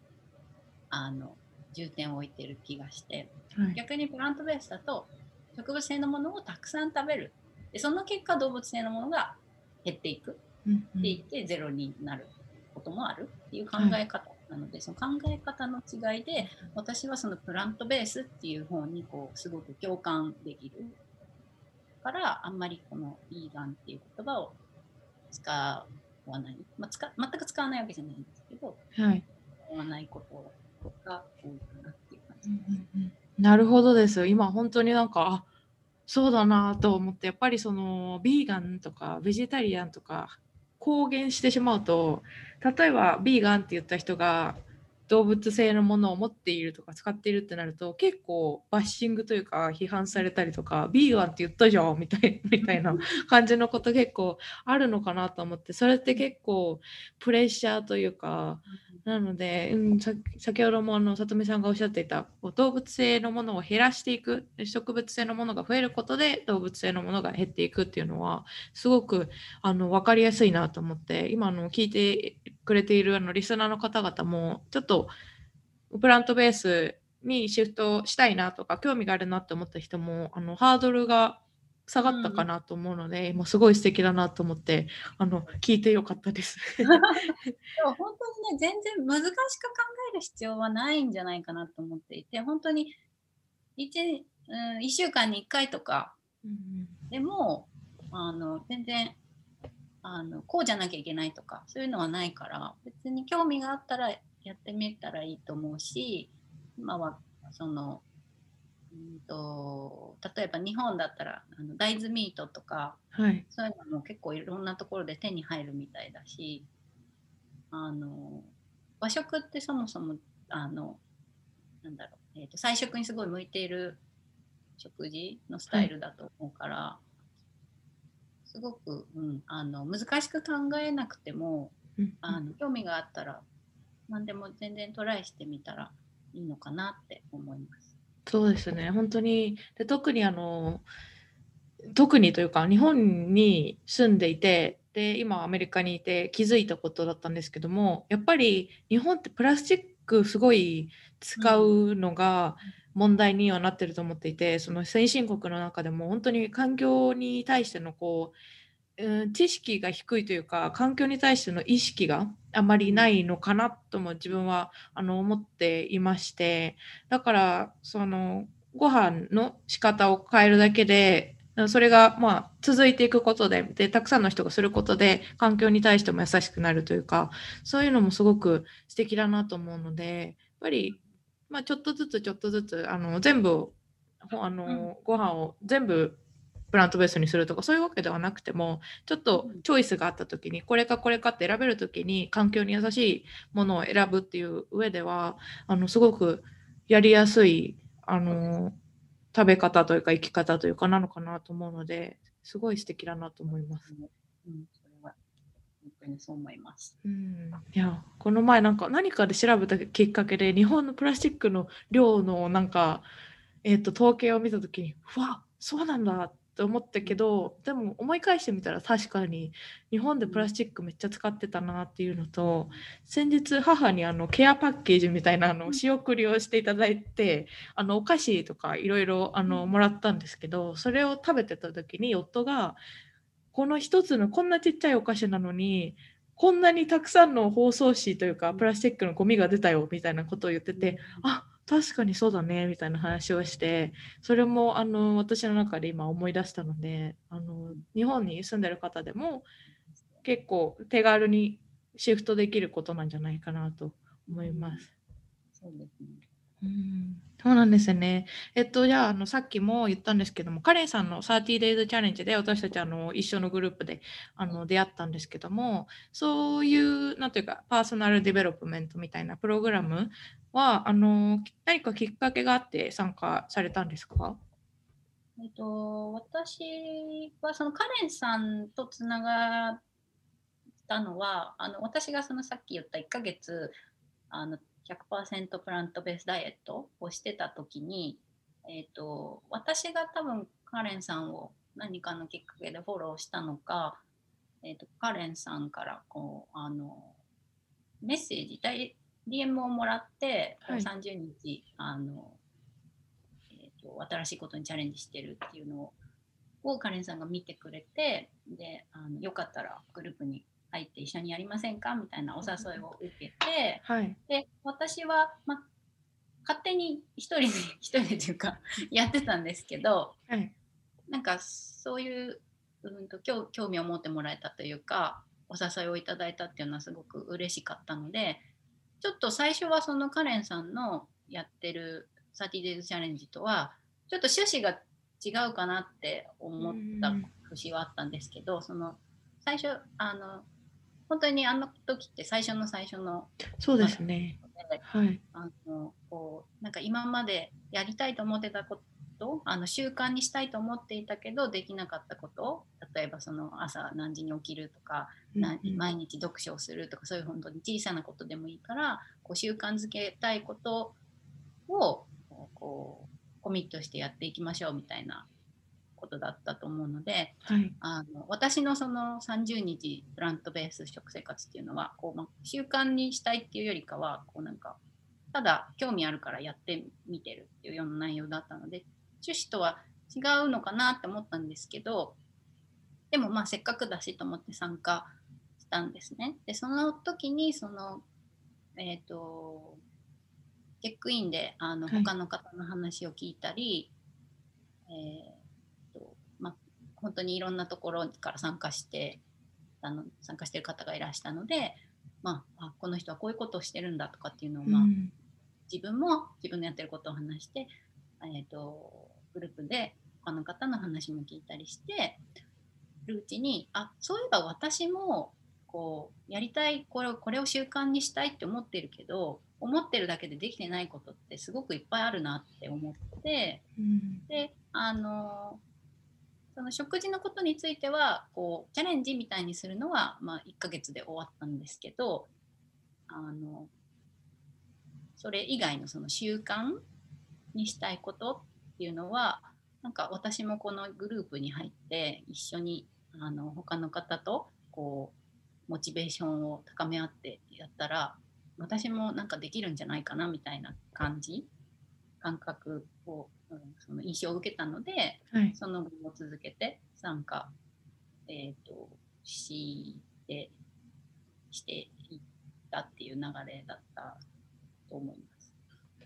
あの重点を置いてる気がしてはい。逆にプラントベースだと植物性のものをたくさん食べるでその結果動物性のものが減っていくうんっていってゼロになることもあるっていう考え方なので、その考え方の違いで私はそのプラントベースっていう方にこうすごく共感できるからあんまりこのビーガンっていう言葉を使わない、まあ、使全く使わないわけじゃないんですけどはい。使わないことが多いかなっていう感じうんうんうんなるほどです。今本当になんか、あそうだなと思って、やっぱりそのビーガンとかベジタリアンとか公言してしまうと、例えばビーガンって言った人が動物性のものを持っているとか使っているってなると結構バッシングというか批判されたりとかビーガンって言ったじゃんみたい みたいな感じのこと結構あるのかなと思ってそれって結構プレッシャーというかなので、うん、先ほどもあの里見さんがおっしゃっていた動物性のものを減らしていく植物性のものが増えることで動物性のものが減っていくっていうのはすごくあの分かりやすいなと思って今の聞いてくれているあのリスナーの方々もちょっとプラントベースにシフトしたいなとか興味があるなって思った人もあのハードルが下がったかなと思うので、もうすごい素敵だなと思ってあの聞いてよかったです。でも本当にね全然難しく考える必要はないんじゃないかなと思っていて本当に 1, うん、1週間に1回とかうんでもあの全然あのこうじゃなきゃいけないとかそういうのはないから別に興味があったらやってみたらいいと思うし今はその、うん、と例えば日本だったらあの大豆ミートとかはい、そういうのも結構いろんなところで手に入るみたいだしあの和食ってそもそもあのなんだろう、えーと菜食にすごい向いている食事のスタイルだと思うから、すごく、うん、あの難しく考えなくてもうんあの興味があったら何でも全然トライしてみたらいいのかなって思います。そうですね、本当に、で特にあの、特にというか、日本に住んでいて、で、今アメリカにいて気づいたことだったんですけども、やっぱり日本ってプラスチックすごい使うのが問題にはなってると思っていて、その先進国の中でも本当に環境に対してのこう、うん、知識が低いというか環境に対しての意識があまりないのかなとも自分はあの思っていましてだからそのご飯の仕方を変えるだけでそれがまあ続いていくことででたくさんの人がすることで環境に対しても優しくなるというかそういうのもすごく素敵だなと思うのでやっぱり、まあ、ちょっとずつちょっとずつあの全部あの、うん、ご飯を全部プラントベースにするとかそういうわけではなくてもちょっとチョイスがあった時にこれかこれかって選べる時に環境に優しいものを選ぶっていう上ではあのすごくやりやすいあの食べ方というか生き方というかなのかなと思うのですごい素敵だなと思います。うん、それは本当にそう思います。うん、いやこの前なんか何かで調べたきっかけで日本のプラスチックの量のなんか、えーと、と統計を見た時にうわそうなんだっって思ったけどでも思い返してみたら確かに日本でプラスチックめっちゃ使ってたなっていうのと先日母にあのケアパッケージみたいなあの仕送りをしていただいてあのお菓子とかいろいろもらったんですけどそれを食べてた時に夫がこの一つのこんなちっちゃいお菓子なのにこんなにたくさんの包装紙というかプラスチックのゴミが出たよみたいなことを言っててあ確かにそうだねみたいな話をしてそれもあの私の中で今思い出したのであの日本に住んでる方でも結構手軽にシフトできることなんじゃないかなと思います。そうですねうんそうなんですね。えっと、じゃあ、あの、さっきも言ったんですけども、カレンさんの 30days チャレンジで私たちあの一緒のグループであの出会ったんですけども、そういう、なんていうか、 personal development みたいなプログラムは、あの、何かきっかけがあって参加されたんですか？えっと、私はそのカレンさんとつながったのは、あの私がそのさっき言った1ヶ月あの100%プラントベースダイエットをしてた時に、えーと、私が多分カレンさんを何かのきっかけでフォローしたのか、えーと、カレンさんからこうあのメッセージ DM をもらって、はい、30日あの、えーと、新しいことにチャレンジしてるっていうのをカレンさんが見てくれてであのよかったらグループに入って一緒にやりませんか？みたいなお誘いを受けて、はい、で私は、ま、勝手に一人で一人でというか やってたんですけど、はい、なんかそういう、うんと、興興味を持ってもらえたというかお誘いをいただいたっていうのはすごく嬉しかったのでちょっと最初はそのカレンさんのやってる 30days チャレンジとはちょっと趣旨が違うかなって思った節はあったんですけどその最初あの本当にあの時って最初の最初のそうですね。はい、あのこうなんか今までやりたいと思ってたことあの習慣にしたいと思っていたけどできなかったこと例えばその朝何時に起きるとか、毎日読書をするとかそういう本当に小さなことでもいいからこう習慣づけたいことをこうコミットしてやっていきましょうみたいなことだったと思うので、はい、あの私のその30日プラントベース食生活っていうのはこう、ま習慣にしたいっていうよりかはこうなんかただ興味あるからやってみてるっていうような内容だったので趣旨とは違うのかなって思ったんですけどでもまあせっかくだしと思って参加したんですね。でその時にそのえっ、ー、とチェックインであの他の方の話を聞いたり、はい、えー本当にいろんなところから参加してあの参加してる方がいらしたので、まあ、あこの人はこういうことをしてるんだとかっていうのを、まあ、うん、自分も自分のやってることを話して、えーと、グループで他の方の話も聞いたりしてるうちにあそういえば私もこうやりたいこれをこれを習慣にしたいって思ってるけど思ってるだけでできてないことってすごくいっぱいあるなって思って、うん、であのその食事のことについてはこうチャレンジみたいにするのは、まあ、1ヶ月で終わったんですけどあのそれ以外のその習慣にしたいことっていうのはなんか私もこのグループに入って一緒にあの他の方とこうモチベーションを高め合ってやったら私もなんかできるんじゃないかなみたいな感じ感覚を、うん、その印象を受けたので、はい、その後も続けて参加えーと、してしていったっていう流れだったと思います。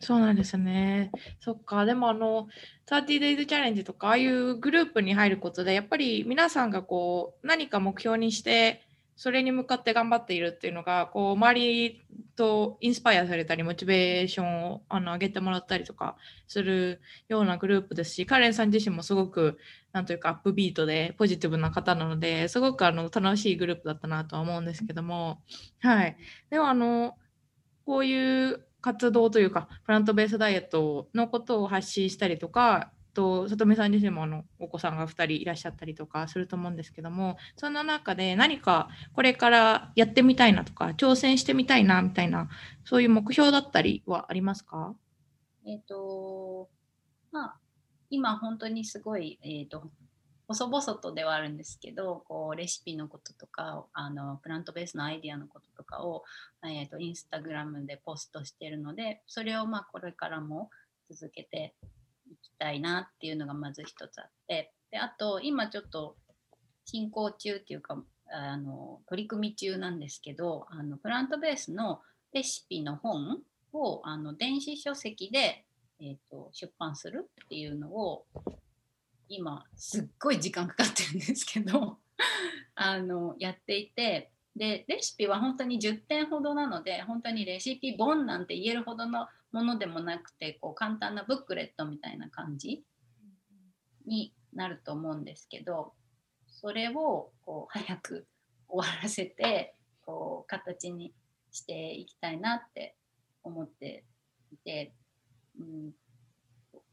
そうなんですね。そっか。でもあの、30days チャレンジとか、ああいうグループに入ることで、やっぱり皆さんがこう、何か目標にして、それに向かって頑張っているっていうのが、こう、周りとインスパイアされたり、モチベーションをあの上げてもらったりとかするようなグループですし、カレンさん自身もすごく、なんというか、アップビートでポジティブな方なので、すごくあの楽しいグループだったなとは思うんですけども、はい。でも、あの、こういう活動というか、プラントベースダイエットのことを発信したりとか、と里見さん自身もあのお子さんが2人いらっしゃったりとかすると思うんですけどもそんな中で何かこれからやってみたいなとか挑戦してみたいなみたいなそういう目標だったりはありますか？えっ、とまあ今本当にすごい、えーと、細々とではあるんですけどこうレシピのこととかあのプラントベースのアイディアのこととかを、えーと、とインスタグラムでポストしてるのでそれをまあこれからも続けていきたいなっていうのがまず一つあってであと今ちょっと進行中っていうかあの取り組み中なんですけどあのプラントベースのレシピの本をあの電子書籍で、えーと、出版するっていうのを今すっごい時間かかってるんですけど あのやっていてでレシピは本当に10点ほどなので本当にレシピ本なんて言えるほどのものでもなくてこう簡単なブックレットみたいな感じになると思うんですけどそれをこう早く終わらせてこう形にしていきたいなって思っていて、うん、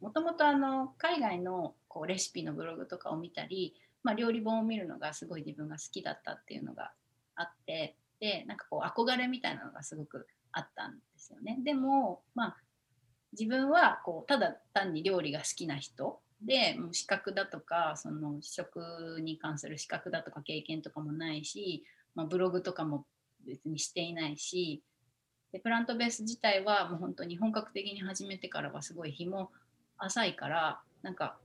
もともとあの海外のこうレシピのブログとかを見たり、まあ、料理本を見るのがすごい自分が好きだったっていうのがあってでなんかこう憧れみたいなのがすごくあったんですよね。でも、まあ、自分はこうただ単に料理が好きな人でもう資格だとかその食に関する資格だとか経験とかもないし、まあ、ブログとかも別にしていないしでプラントベース自体はもう本当に本格的に始めてからはすごい日も浅いからなんか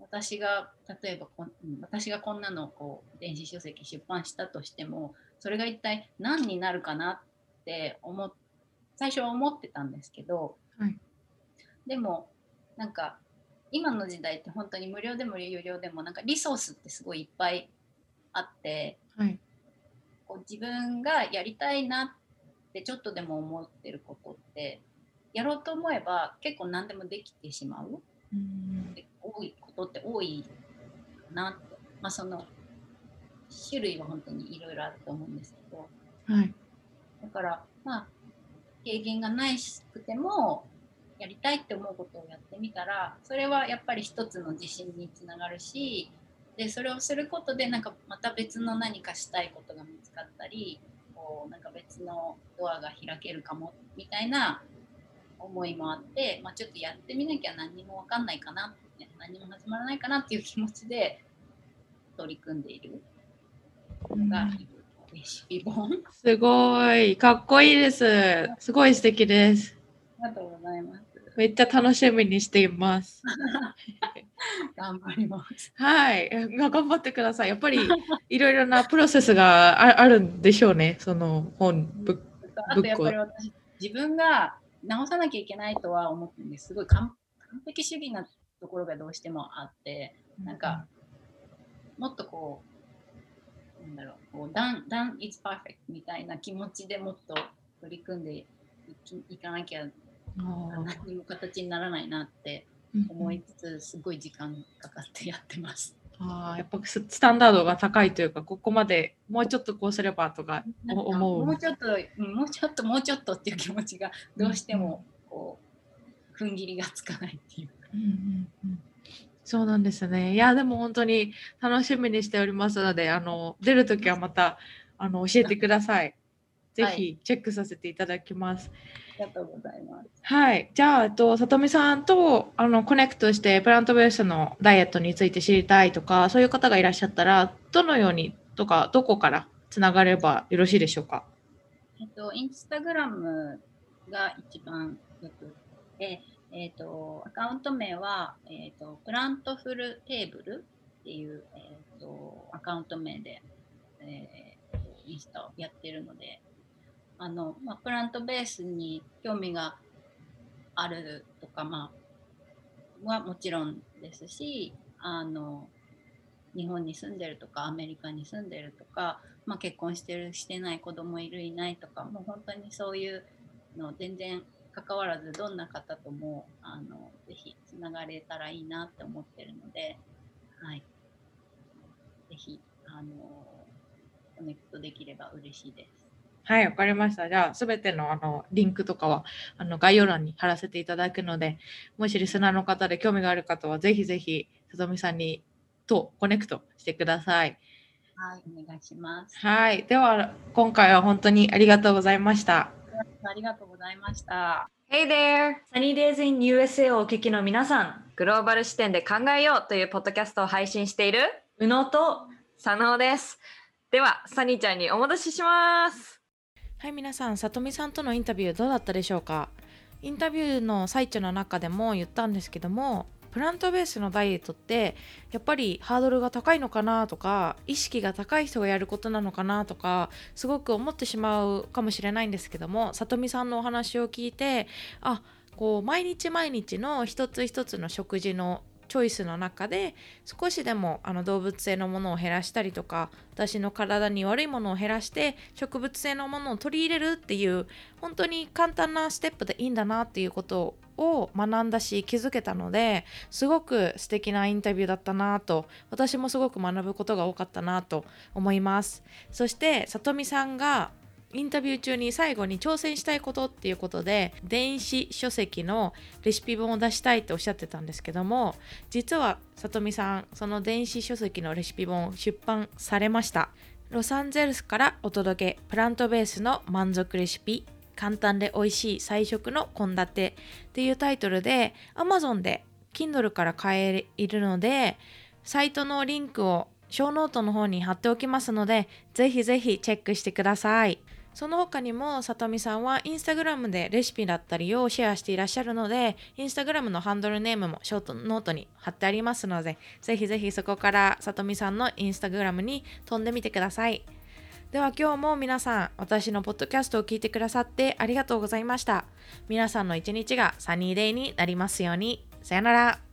私が例えばこ私がこんなのをこう電子書籍出版したとしてもそれが一体何になるかなって思っ最初は思ってたんですけど、はい、でもなんか今の時代って本当に無料でも有料でもなんかリソースってすごいいっぱいあって、はい、こう自分がやりたいなってちょっとでも思ってることってやろうと思えば結構何でもできてしまう、うん、多いことって多いかなって、まあ、その種類は本当にいろいろあると思うんですけど、はい、だからまあ経験がないくてもやりたいって思うことをやってみたらそれはやっぱり一つの自信につながるしでそれをすることでなんかまた別の何かしたいことが見つかったりこうなんか別のドアが開けるかもみたいな思いもあって、まあ、ちょっとやってみなきゃ何にも分かんないかな、ね、何も始まらないかなっていう気持ちで取り組んでいるのが、うんレシピ本。すごい、かっこいいです。すごい素敵です。ありがとうございます。めっちゃ楽しみにしています。頑張ります。はい、頑張ってください。やっぱりいろいろなプロセスがあるんでしょうね。その本ブあとやっぱり私自分が直さなきゃいけないとは思ってるんです。すごい完璧主義なところがどうしてもあって、なんかもっとこうなんだろう、こう done, done is perfect みたいな気持ちでもっと取り組んでいいかなきゃ何も形にならないなって思いつつ、すごい時間かかってやってます。あやっぱスタンダードが高いというかここまでもうちょっとこうすればとか思うもうちょっともうちょっともうちょっとっていう気持ちがどうしてもこう踏ん切りがつかないっていうか。うんうんうんそうなんですね。いや、でも本当に楽しみにしておりますので、あの出るときはまたあの教えてください。ぜひチェックさせていただきます。ありがとうございます。はい。じゃあ、えっと、さとみさんとあのコネクトしてプラントベースのダイエットについて知りたいとか、そういう方がいらっしゃったら、どのようにとか、どこからつながればよろしいでしょうか？えっと、インスタグラムが一番よくて、えーと、アカウント名は、えーと、 Plantful Table っていう、えー、とアカウント名で、えー、インスタをやってるのであの、まあ、プラントベースに興味があるとか、まあ、はもちろんですしあの日本に住んでるとかアメリカに住んでるとか、まあ、結婚してるしてない子供いるいないとかもう本当にそういうの全然関わらずどんな方ともあのぜひつながれたらいいなって思ってるので、はい、ぜひあの connect できれば嬉しいです。はい、わかりました。じゃあ、すべてのあのリンクとかはあの概要欄に貼らせていただくので、もしリスナーの方で興味がある方は、ぜひぜひ、さとみさんにと connect してください。はい、お願いします。はい、では、今回は本当にありがとうございました。ありがとうございました。Hey there! Sunny Days in USA をお聞きの皆さん、グローバル視点で考えようというポッドキャストを配信している宇野と佐野です。では、サニーちゃんにお戻しします。はい、皆さん、さとみさんとのインタビューどうだったでしょうか？インタビューの最中の中でも言ったんですけども、プラントベースのダイエットってやっぱりハードルが高いのかなとか意識が高い人がやることなのかなとかすごく思ってしまうかもしれないんですけどもさとみさんのお話を聞いてあこう毎日毎日の一つ一つの食事のチョイスの中で少しでもあの動物性のものを減らしたりとか私の体に悪いものを減らして植物性のものを取り入れるっていう本当に簡単なステップでいいんだなっていうことを学んだし気づけたのですごく素敵なインタビューだったなと私もすごく学ぶことが多かったなと思います。そして里美さんがインタビュー中に最後に挑戦したいことっていうことで電子書籍のレシピ本を出したいっておっしゃってたんですけども実はさとみさんその電子書籍のレシピ本を出版されましたロサンゼルスからお届けプラントベースの満足レシピ簡単で美味しい菜食の献立っていうタイトルで Amazon で Kindle から買えるのでサイトのリンクを show note の方に貼っておきますのでぜひぜひチェックしてください。その他にもさとみさんはインスタグラムでレシピだったりをシェアしていらっしゃるのでインスタグラムのハンドルネームも show note に貼ってありますのでぜひぜひそこからさとみさんのインスタグラムに飛んでみてください。では今日も皆さん私のポッドキャストを聞いてくださってありがとうございました。皆さんの一日がサニーデイになりますように。さよなら。